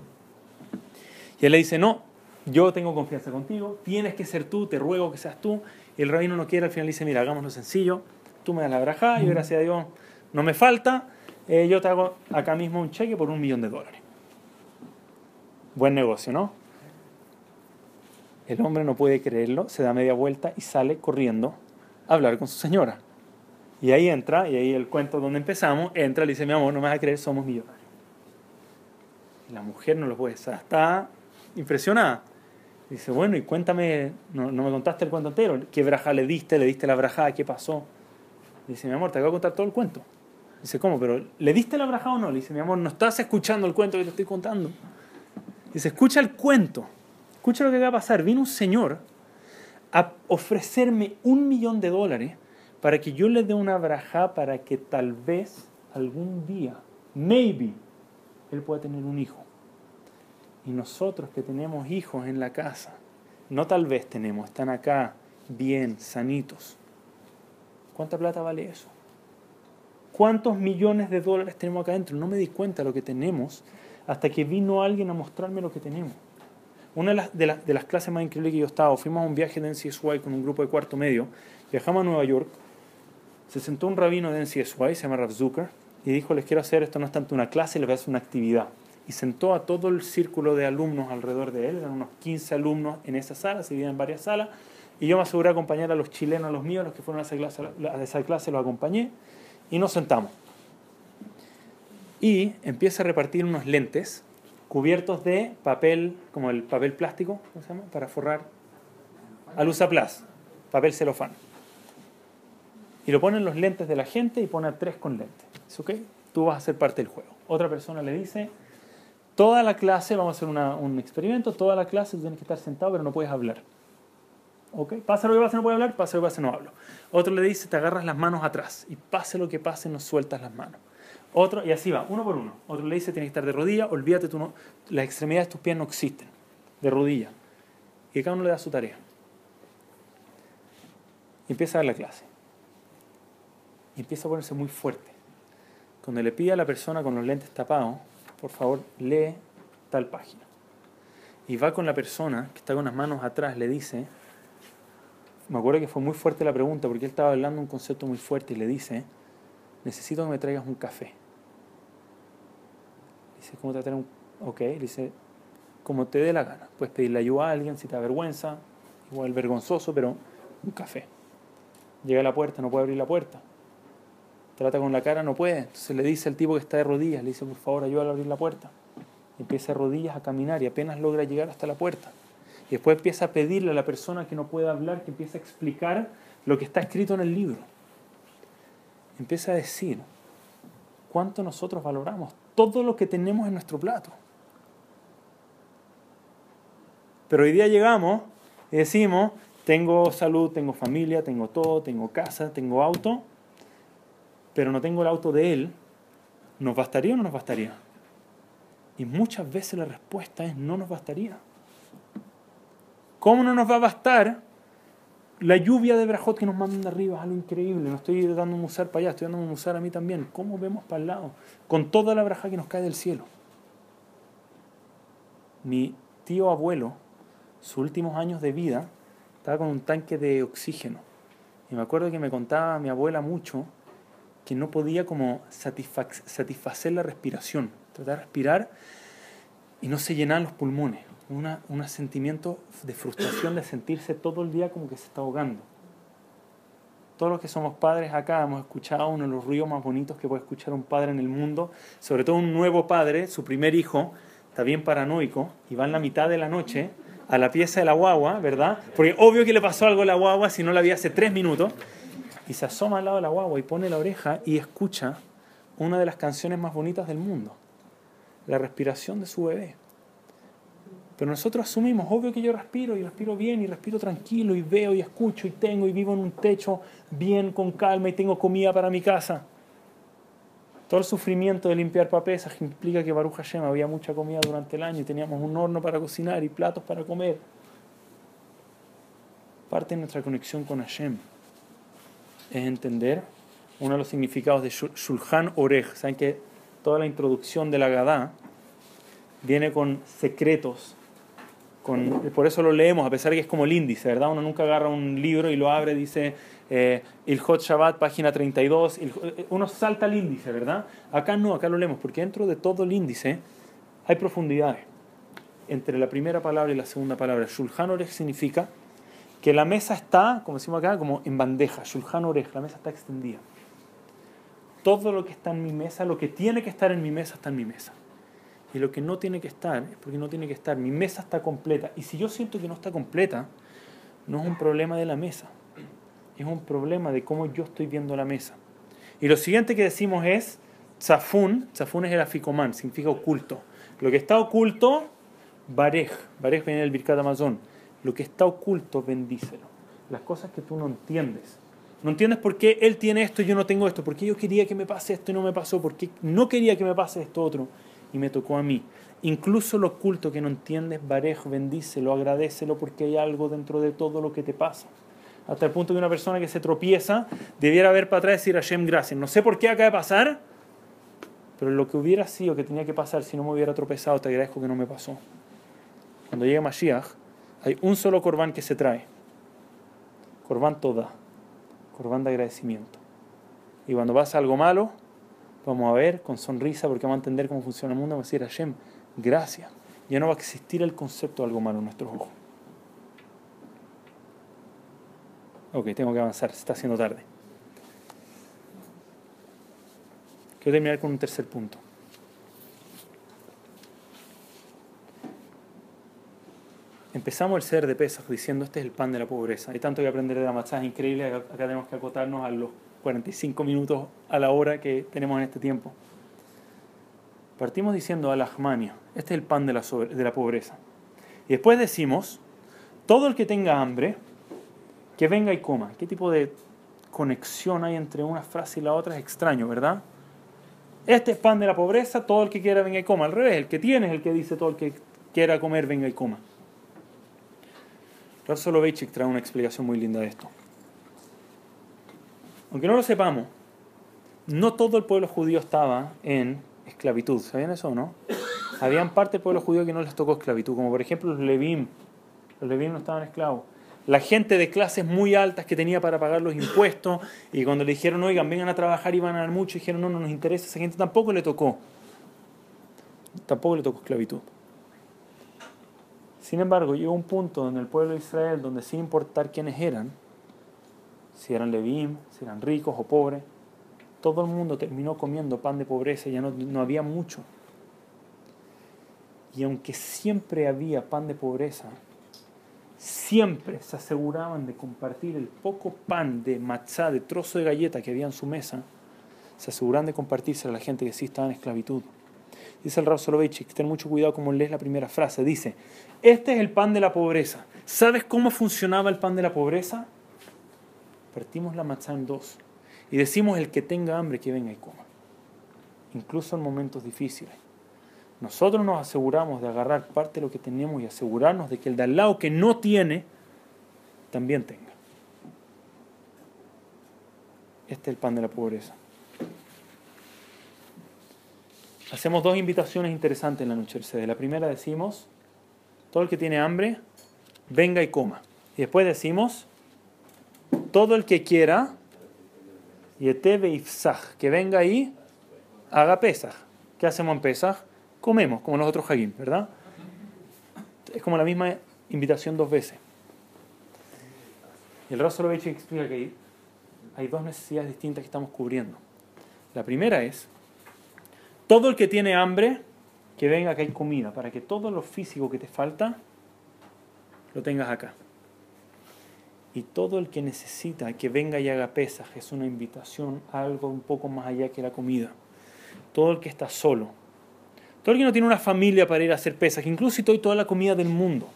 Y él le dice, no, yo tengo confianza contigo, tienes que ser tú, te ruego que seas tú, el rabino no quiere, al final dice, mira, hagámoslo sencillo, tú me das la braja, yo gracias a Dios no me falta, eh, yo te hago acá mismo un cheque por un millón de dólares. Buen negocio, ¿no? El hombre no puede creerlo, se da media vuelta y sale corriendo a hablar con su señora. Y ahí entra, y ahí el cuento donde empezamos, entra, le dice, mi amor, no me vas a creer, somos millonarios. la mujer no lo puede, está impresionada. Dice, bueno, y cuéntame, no, me contaste el cuento entero, ¿qué braja le diste? ¿Le diste la braja? ¿Qué pasó? Dice, mi amor, te voy a contar todo el cuento. Dice, ¿cómo? ¿Pero le diste la braja o no? Le dice, mi amor, no estás escuchando el cuento que te estoy contando. Dice, escucha el cuento. Escucha lo que va a pasar. Vino un señor a ofrecerme un millón de dólares para que yo le dé una braja para que tal vez algún día, maybe, él pueda tener un hijo. Y nosotros que tenemos hijos en la casa, no tal vez tenemos, están acá bien, sanitos. ¿Cuánta plata vale eso? ¿Cuántos millones de dólares tenemos acá adentro? No me di cuenta de lo que tenemos hasta que vino alguien a mostrarme lo que tenemos. Una de las, clases más increíbles que yo estaba, fuimos a un viaje de NCSY con un grupo de cuarto medio, viajamos a Nueva York, se sentó un rabino de NCSY, se llama Rav Zucker, y dijo, les quiero hacer, esto no es tanto una clase, les voy a hacer una actividad y sentó a todo el círculo de alumnos alrededor de él, eran unos 15 alumnos en esa sala, se en varias salas, y yo me aseguré de acompañar a los chilenos, a los míos, los que fueron a esa clase, a esa clase los acompañé, y nos sentamos. Y empieza a repartir unos lentes cubiertos de papel, como el papel plástico, ¿cómo se llama? Para forrar, alusaplas, papel celofán. Y lo ponen los lentes de la gente y pone tres con lentes. ¿Es? Tú vas a ser parte del juego. Otra persona le dice, Toda la clase, vamos a hacer un experimento, toda la clase tienes que estar sentado, pero no puedes hablar. ¿Ok? Pasa lo que pase, no puedes hablar, pasa lo que pase, no hablo. Otro le dice, te agarras las manos atrás y pase lo que pase, no sueltas las manos. Otro, y así va, uno por uno. Otro le dice, tienes que estar de rodilla, olvídate, tú no, las extremidades de tus pies no existen, de rodilla. Y cada uno le da su tarea. Y empieza a dar la clase. y empieza a ponerse muy fuerte. Cuando le pide a la persona con los lentes tapados, por favor, lee tal página. Y va con la persona que está con las manos atrás, le dice, me acuerdo que fue muy fuerte la pregunta porque él estaba hablando un concepto muy fuerte y le dice, necesito que me traigas un café. Dice, ¿cómo te traer un...? Ok, dice, como te dé la gana. Puedes pedirle ayuda a alguien si te da vergüenza, igual vergonzoso, pero un café. Llega a la puerta, no puede abrir la puerta. Trata con la cara, no puede. Entonces le dice al tipo que está de rodillas, le dice, por favor, ayúdale a abrir la puerta. empieza de rodillas a caminar y apenas logra llegar hasta la puerta. Después empieza a pedirle a la persona que no puede hablar, que empiece a explicar lo que está escrito en el libro. Empieza a decir cuánto nosotros valoramos todo lo que tenemos en nuestro plato. Pero hoy día llegamos y decimos, tengo salud, tengo familia, tengo todo, tengo casa, tengo auto, pero no tengo el auto de él. ¿Nos bastaría o no nos bastaría? Y muchas veces la respuesta es no nos bastaría. ¿Cómo no nos va a bastar la lluvia de brajot que nos mandan de arriba? Es algo increíble. No estoy dando un musar para allá, estoy dando un musar a mí también. ¿Cómo vemos para el lado? Con toda la braja que nos cae del cielo. Mi tío abuelo, sus últimos años de vida, estaba con un tanque de oxígeno. Y me acuerdo que me contaba mi abuela mucho que no podía como satisfacer la respiración. Tratar de respirar y no se llenaban los pulmones. Una, un sentimiento de frustración de sentirse todo el día como que se está ahogando. Todos los que somos padres acá hemos escuchado uno de los ruidos más bonitos que puede escuchar un padre en el mundo, sobre todo un nuevo padre, su primer hijo, está bien paranoico y va en la mitad de la noche a la pieza de la guagua, ¿verdad? Porque obvio que le pasó algo a la guagua si no la vi hace tres minutos. Y se asoma al lado de la guagua y pone la oreja y escucha una de las canciones más bonitas del mundo, la respiración de su bebé. Pero nosotros asumimos, obvio que yo respiro y respiro bien y respiro tranquilo y veo y escucho y tengo y vivo en un techo bien, con calma y tengo comida para mi casa. Todo el sufrimiento de limpiar papesas implica que Baruch Hashem había mucha comida durante el año y teníamos un horno para cocinar y platos para comer. Parte de nuestra conexión con Hashem es entender uno de los significados de Shulchan Orej. Saben que toda la introducción de la Gadá viene con secretos. Con, por eso lo leemos, a pesar que es como el índice, ¿verdad? Uno nunca agarra un libro y lo abre, dice eh, Hot Shabbat, página 32, eh, uno salta el índice, ¿verdad? Acá no, acá lo leemos, porque dentro de todo el índice hay profundidades. Entre la primera palabra y la segunda palabra, Shulchan Orej significa que la mesa está, como decimos acá, como en bandeja, Shulchan Orej, la mesa está extendida. Todo lo que está en mi mesa, lo que tiene que estar en mi mesa, está en mi mesa. Y lo que no tiene que estar, es porque no tiene que estar. Mi mesa está completa. Y si yo siento que no está completa, no es un problema de la mesa es un problema de cómo yo estoy viendo la mesa. Y lo siguiente que decimos es, Zafun, Zafun es el aficomán, significa oculto. Lo que está oculto, Barej, Barej viene del Birkat Amazon. Lo que está oculto, bendícelo. Las cosas que tú no entiendes. No entiendes por qué él tiene esto y yo no tengo esto. Por qué yo quería que me pase esto y no me pasó. Por qué no quería que me pase esto otro y me tocó a mí. Incluso lo oculto que no entiendes, Barej, bendícelo, agradecelo porque hay algo dentro de todo lo que te pasa hasta el punto que una persona que se tropieza debiera ver para atrás y decir a Shem gracias. No sé por qué acaba de pasar, pero lo que hubiera sido que tenía que pasar si no me hubiera tropezado, te agradezco que no me pasó. Cuando llegue Mashiach, hay un solo corbán que se trae. Corbán toda. Corbán de agradecimiento. Y cuando pasa algo malo, vamos a ver con sonrisa porque vamos a entender cómo funciona el mundo, vamos a decir Hashem, gracias. Ya no va a existir el concepto de algo malo en nuestros ojos. Ok, tengo que avanzar, se está haciendo tarde. Quiero terminar con un tercer punto. Empezamos el ser de Pesach diciendo este es el pan de la pobreza. Hay tanto que aprender de la matzah, es increíble. Acá tenemos que acotarnos a los 45 minutos a la hora que tenemos en este tiempo. Partimos diciendo a la este es el pan de la, de la pobreza. Y después decimos, todo el que tenga hambre, que venga y coma. ¿Qué tipo de conexión hay entre una frase y la otra? Es extraño, ¿verdad? Este es pan de la pobreza, todo el que quiera venga y coma. Al revés, el que tiene es el que dice todo el que quiera comer venga y coma. Rav Soloveitchik trae una explicación muy linda de esto. Aunque no lo sepamos, no todo el pueblo judío estaba en esclavitud. ¿Sabían eso o no? Habían parte del pueblo judío que no les tocó esclavitud, como por ejemplo los Levim. Los Levim no estaban esclavos. La gente de clases muy altas que tenía para pagar los impuestos y cuando le dijeron, oigan, vengan a trabajar y van a dar mucho, dijeron, no, no nos interesa, esa gente tampoco le tocó. Tampoco le tocó esclavitud. Sin embargo, llegó un punto en el pueblo de Israel donde sin importar quiénes eran, si eran Levim, si eran ricos o pobres, todo el mundo terminó comiendo pan de pobreza, ya no, no había mucho. Y aunque siempre había pan de pobreza, siempre se aseguraban de compartir el poco pan de matzá, de trozo de galleta que había en su mesa, se aseguraban de compartirse a la gente que sí estaba en esclavitud. Dice el Rav Soloveitchik, ten mucho cuidado como lees la primera frase. Dice, este es el pan de la pobreza. ¿Sabes cómo funcionaba el pan de la pobreza? Partimos la matzá en dos y decimos el que tenga hambre que venga y coma. Incluso en momentos difíciles. Nosotros nos aseguramos de agarrar parte de lo que tenemos y asegurarnos de que el de al lado que no tiene, también tenga. Este es el pan de la pobreza. Hacemos dos invitaciones interesantes en la noche del La primera decimos, todo el que tiene hambre, venga y coma. Y después decimos, todo el que quiera, yeteve ifsaj, que venga y haga pesaj. ¿Qué hacemos en pesaj? comemos, como los otros hagim, ¿verdad? Es como la misma invitación dos veces. El Rav explica que hay dos necesidades distintas que estamos cubriendo. La primera es, todo el que tiene hambre, que venga que hay comida, para que todo lo físico que te falta, lo tengas acá. Y todo el que necesita que venga y haga pesas, es una invitación a algo un poco más allá que la comida. Todo el que está solo, todo el que no tiene una familia para ir a hacer pesas, incluso si te toda la comida del mundo,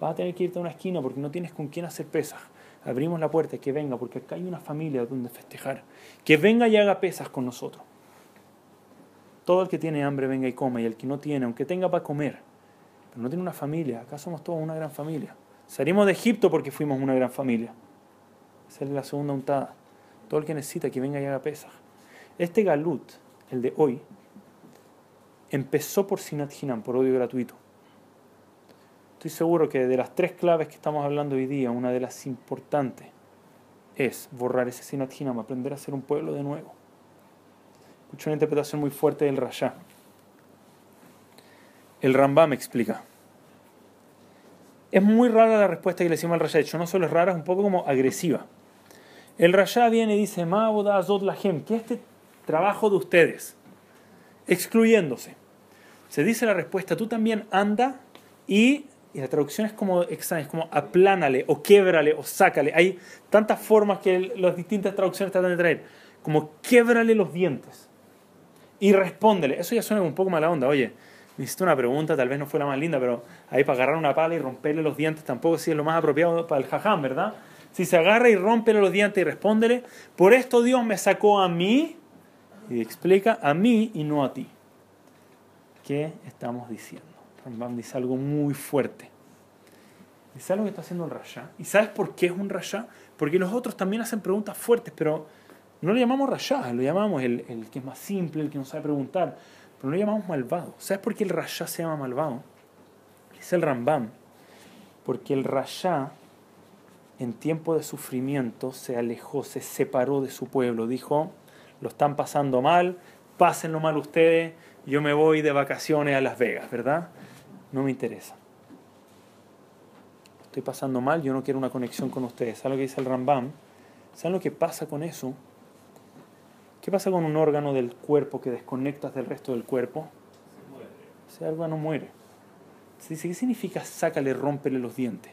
vas a tener que irte a una esquina porque no tienes con quién hacer pesas. Abrimos la puerta, que venga, porque acá hay una familia donde festejar. Que venga y haga pesas con nosotros. Todo el que tiene hambre venga y coma, y el que no tiene, aunque tenga para comer, pero no tiene una familia, acá somos todos una gran familia. Salimos de Egipto porque fuimos una gran familia. Esa es la segunda untada. Todo el que necesita que venga y haga pesas. Este galut, el de hoy, empezó por Sinat Hinam, por odio gratuito. Estoy seguro que de las tres claves que estamos hablando hoy día, una de las importantes es borrar ese Sinat Hinam, aprender a ser un pueblo de nuevo. Escucho una interpretación muy fuerte del Rasha. El Rambam explica. Es muy rara la respuesta que le decimos al Rasha. De hecho, no solo es rara, es un poco como agresiva. El Rasha viene y dice, Ma'oda Azot Lahem, que este trabajo de ustedes, excluyéndose. Se dice la respuesta, tú también anda y, y la traducción es como es como aplánale o quiebrale o sácale. Hay tantas formas que las distintas traducciones tratan de traer, como quiebrale los dientes y respóndele. Eso ya suena un poco mala onda, oye. Me hiciste una pregunta, tal vez no fue la más linda, pero ahí para agarrar una pala y romperle los dientes tampoco es lo más apropiado para el jajam, ¿verdad? Si se agarra y rompe los dientes y respóndele, por esto Dios me sacó a mí y explica a mí y no a ti. ¿Qué estamos diciendo? Rambam dice algo muy fuerte. Dice algo que está haciendo el Rasha. ¿Y sabes por qué es un Rasha? Porque los otros también hacen preguntas fuertes, pero no le llamamos Rasha, lo llamamos el, el que es más simple, el que no sabe preguntar, pero no lo llamamos malvado. ¿Sabes por qué el Rasha se llama malvado? Es el Rambam. Porque el Rasha en tiempo de sufrimiento se alejó, se separó de su pueblo, dijo, lo están pasando mal, pásenlo mal ustedes, yo me voy de vacaciones a Las Vegas, ¿verdad? No me interesa. Estoy pasando mal, yo no quiero una conexión con ustedes. ¿Saben lo que dice el Rambam? ¿Saben lo que pasa con eso? ¿Qué pasa con un órgano del cuerpo que desconectas del resto del cuerpo? Ese órgano muere. Se dice, ¿qué significa sácale, rómpele los dientes?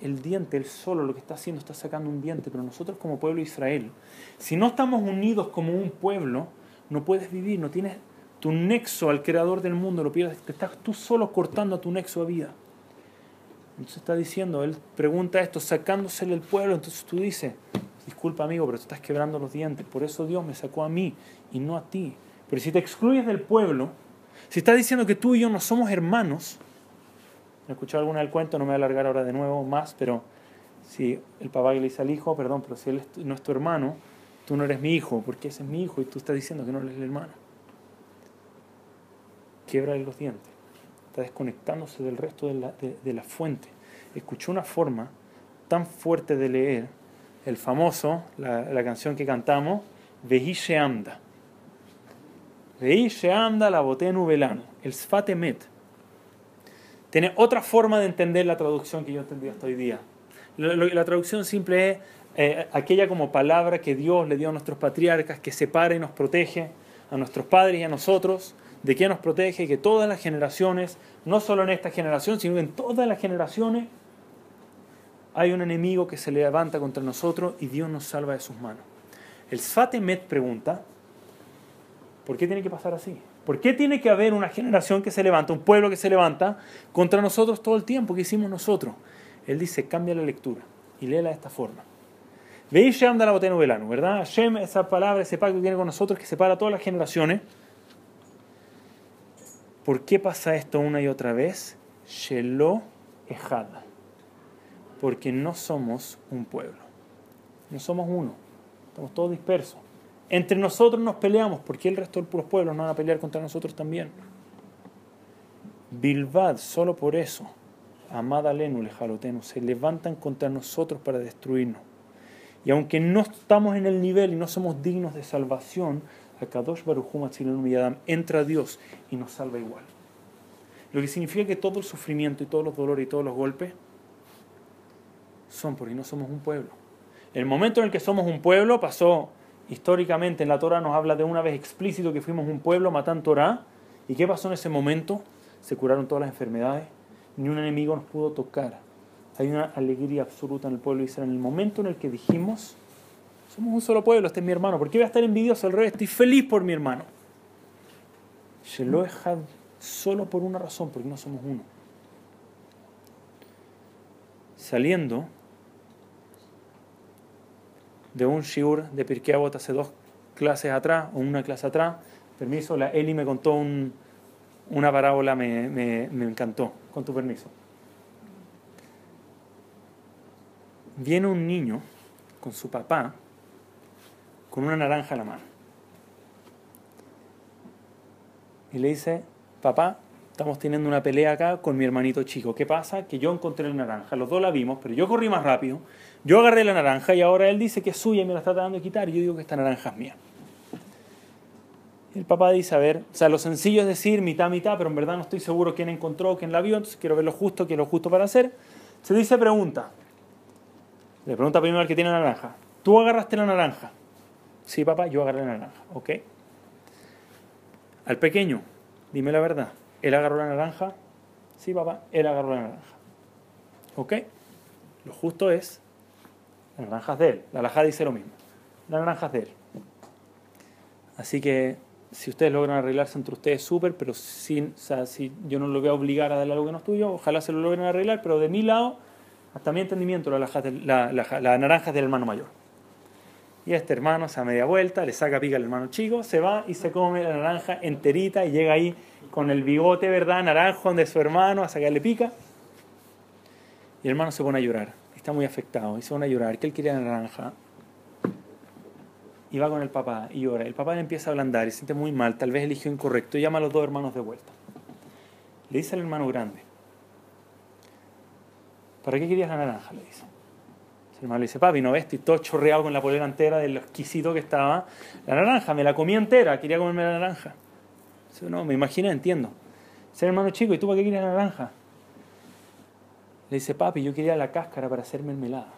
el diente, él solo lo que está haciendo está sacando un diente, pero nosotros como pueblo de Israel, si no estamos unidos como un pueblo, no puedes vivir, no tienes tu nexo al creador del mundo, lo pierdes, te estás tú solo cortando a tu nexo a vida. Entonces está diciendo, él pregunta esto, sacándosele el pueblo, entonces tú dices, disculpa amigo, pero tú estás quebrando los dientes, por eso Dios me sacó a mí y no a ti. Pero si te excluyes del pueblo, si estás diciendo que tú y yo no somos hermanos, he escuchado alguna del cuento, no me voy a alargar ahora de nuevo más, pero si el papá le dice al hijo, perdón, pero si él no es tu hermano, tú no eres mi hijo, porque ese es mi hijo y tú estás diciendo que no eres el hermano. Quiebra los dientes, está desconectándose del resto de la, de, la fuente. Escuchó una forma tan fuerte de leer el famoso, la, canción que cantamos, Vehishe Amda. Vehishe Amda la boté velano, el Sfatemet. Tiene otra forma de entender la traducción que yo entendí hasta hoy día. La, traducción simple es eh, aquella como palabra que Dios le dio a nuestros patriarcas, que separa y nos protege a nuestros padres y a nosotros, de que nos protege, que todas las generaciones, no solo en esta generación, sino en todas las generaciones, hay un enemigo que se levanta contra nosotros y Dios nos salva de sus manos. El Sfatemet pregunta, ¿por qué tiene que pasar así? ¿Por qué tiene que haber una generación que se levanta, un pueblo que se levanta contra nosotros todo el tiempo que hicimos nosotros? Él dice, cambia la lectura y léela de esta forma. Veis Shem la botena velano, ¿verdad? Shem, esa palabra, ese pacto que tiene con nosotros que separa todas las generaciones. ¿Por qué pasa esto una y otra vez? Shelo Ejad. Porque no somos un pueblo. No somos uno. Estamos todos dispersos. Entre nosotros nos peleamos. ¿Por qué el resto de los pueblos no van a pelear contra nosotros también? Bilbad, solo por eso amada Lenu, lejalotenu, se levantan contra nosotros para destruirnos. Y aunque no estamos en el nivel y no somos dignos de salvación, Akadosh Baruch Yadam entra a Dios y nos salva igual. Lo que significa que todo el sufrimiento y todos los dolores y todos los golpes son porque no somos un pueblo. El momento en el que somos un pueblo pasó históricamente en la Torah nos habla de una vez explícito que fuimos un pueblo matando Torah. ¿Y qué pasó en ese momento? Se curaron todas las enfermedades, ni un enemigo nos pudo tocar. Hay una alegría absoluta en el pueblo de Israel. En el momento en el que dijimos, somos un solo pueblo, este es mi hermano, ¿por qué voy a estar envidioso al revés? Estoy feliz por mi hermano. Sheloehad solo por una razón, porque no somos uno. Saliendo de un shiur de Pirkei Avot hace dos clases atrás, o una clase atrás, permiso, la Eli me contó un, una parábola me, me, me encantó, con tu permiso. Viene un niño con su papá con una naranja en la mano. Y le dice, papá, estamos teniendo una pelea acá con mi hermanito chico. ¿Qué pasa? Que yo encontré la naranja, los dos la vimos, pero yo corrí más rápido, yo agarré la naranja y ahora él dice que es suya y me la está tratando de quitar y yo digo que esta naranja es mía. El papá dice, a ver, o sea, lo sencillo es decir mitad, mitad, pero en verdad no estoy seguro quién encontró, quién la vio, entonces quiero ver lo justo, qué es lo justo para hacer. Se dice pregunta. Le pregunta primero al que tiene la naranja. ¿Tú agarraste la naranja? Sí, papá, yo agarré la naranja. ¿Ok? Al pequeño, dime la verdad. ¿Él agarró la naranja? Sí, papá, él agarró la naranja. ¿Ok? Lo justo es, la naranja es de él. La naranja dice lo mismo. La naranja es de él. Así que si ustedes logran arreglarse entre ustedes, súper, pero sin, o sea, si yo no lo voy a obligar a darle algo que no es tuyo, ojalá se lo logren arreglar, pero de mi lado, hasta mi entendimiento, la, la, la, naranja es del hermano mayor. Y este hermano se da media vuelta, le saca pica al hermano chico, se va y se come la naranja enterita y llega ahí con el bigote, ¿verdad?, naranjo de su hermano a sacarle pica. Y el hermano se pone a llorar, está muy afectado y se pone a llorar, que él quería la naranja y va con el papá y llora. El papá le empieza a ablandar y se siente muy mal, tal vez eligió incorrecto y llama a los dos hermanos de vuelta. Le dice al hermano grande, ¿para qué querías la naranja? Le dice. El hermano le dice, papi, ¿no ves? Estoy todo chorreado con la polera entera de lo exquisito que estaba. La naranja, me la comí entera, quería comerme la naranja. Dice, no, me imaginé, entiendo. Dice hermano chico, ¿y tú para qué querías la naranja? Le dice, papi, yo quería la cáscara para hacer mermelada.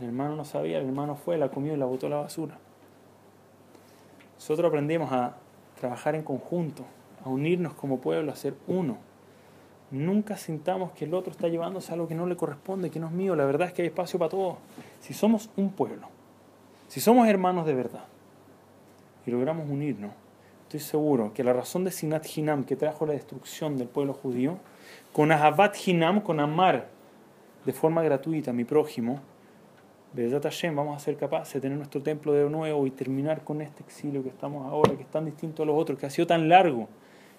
El hermano no sabía, el hermano fue, la comió y la botó a la basura. Nosotros aprendimos a trabajar en conjunto, a unirnos como pueblo, a ser uno. Nunca sintamos que el otro está llevándose algo que no le corresponde, que no es mío. La verdad es que hay espacio para todos. Si somos un pueblo, si somos hermanos de verdad y logramos unirnos, estoy seguro que la razón de Sinat Hinam que trajo la destrucción del pueblo judío, con Ahavat Hinam, con amar de forma gratuita a mi prójimo, vamos a ser capaces de tener nuestro templo de nuevo y terminar con este exilio que estamos ahora, que es tan distinto a los otros, que ha sido tan largo,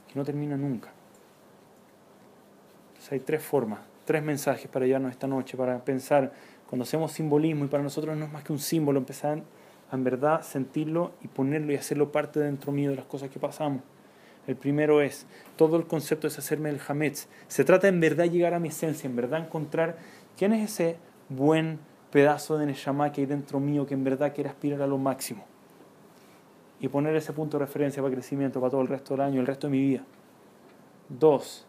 que no termina nunca. Hay tres formas, tres mensajes para llevarnos esta noche, para pensar Cuando hacemos simbolismo y para nosotros no es más que un símbolo, empezar a en verdad sentirlo y ponerlo y hacerlo parte dentro mío de las cosas que pasamos. El primero es, todo el concepto es hacerme el hametz. Se trata en verdad llegar a mi esencia, en verdad encontrar quién es ese buen pedazo de Neshama que hay dentro mío que en verdad quiere aspirar a lo máximo. Y poner ese punto de referencia para crecimiento para todo el resto del año, el resto de mi vida. Dos,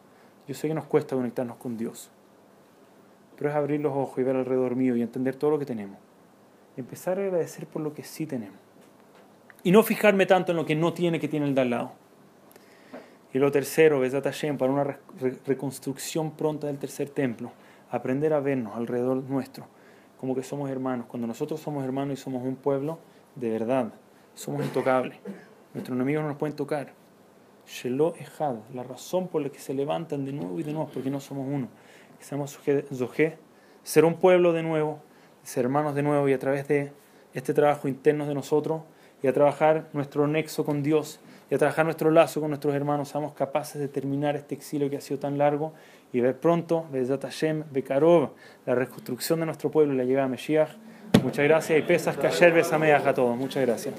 yo sé que nos cuesta conectarnos con Dios, pero es abrir los ojos y ver alrededor mío y entender todo lo que tenemos. Y empezar a agradecer por lo que sí tenemos. Y no fijarme tanto en lo que no tiene que tiene el de al lado. Y lo tercero, Besat Hashem, para una reconstrucción pronta del tercer templo, aprender a vernos alrededor nuestro como que somos hermanos. Cuando nosotros somos hermanos y somos un pueblo, de verdad, somos intocables. Nuestros enemigos no nos pueden tocar. Shelo Ejad, la razón por la que se levantan de nuevo y de nuevo porque no somos uno. Que seamos ser un pueblo de nuevo, ser hermanos de nuevo y a través de este trabajo interno de nosotros y a trabajar nuestro nexo con Dios y a trabajar nuestro lazo con nuestros hermanos, seamos capaces de terminar este exilio que ha sido tan largo y ver pronto, Bezat Hashem, Bekarov, la reconstrucción de nuestro pueblo y la llegada a Mesías. Muchas gracias y pesas Kasher Besameach a todos. Muchas gracias.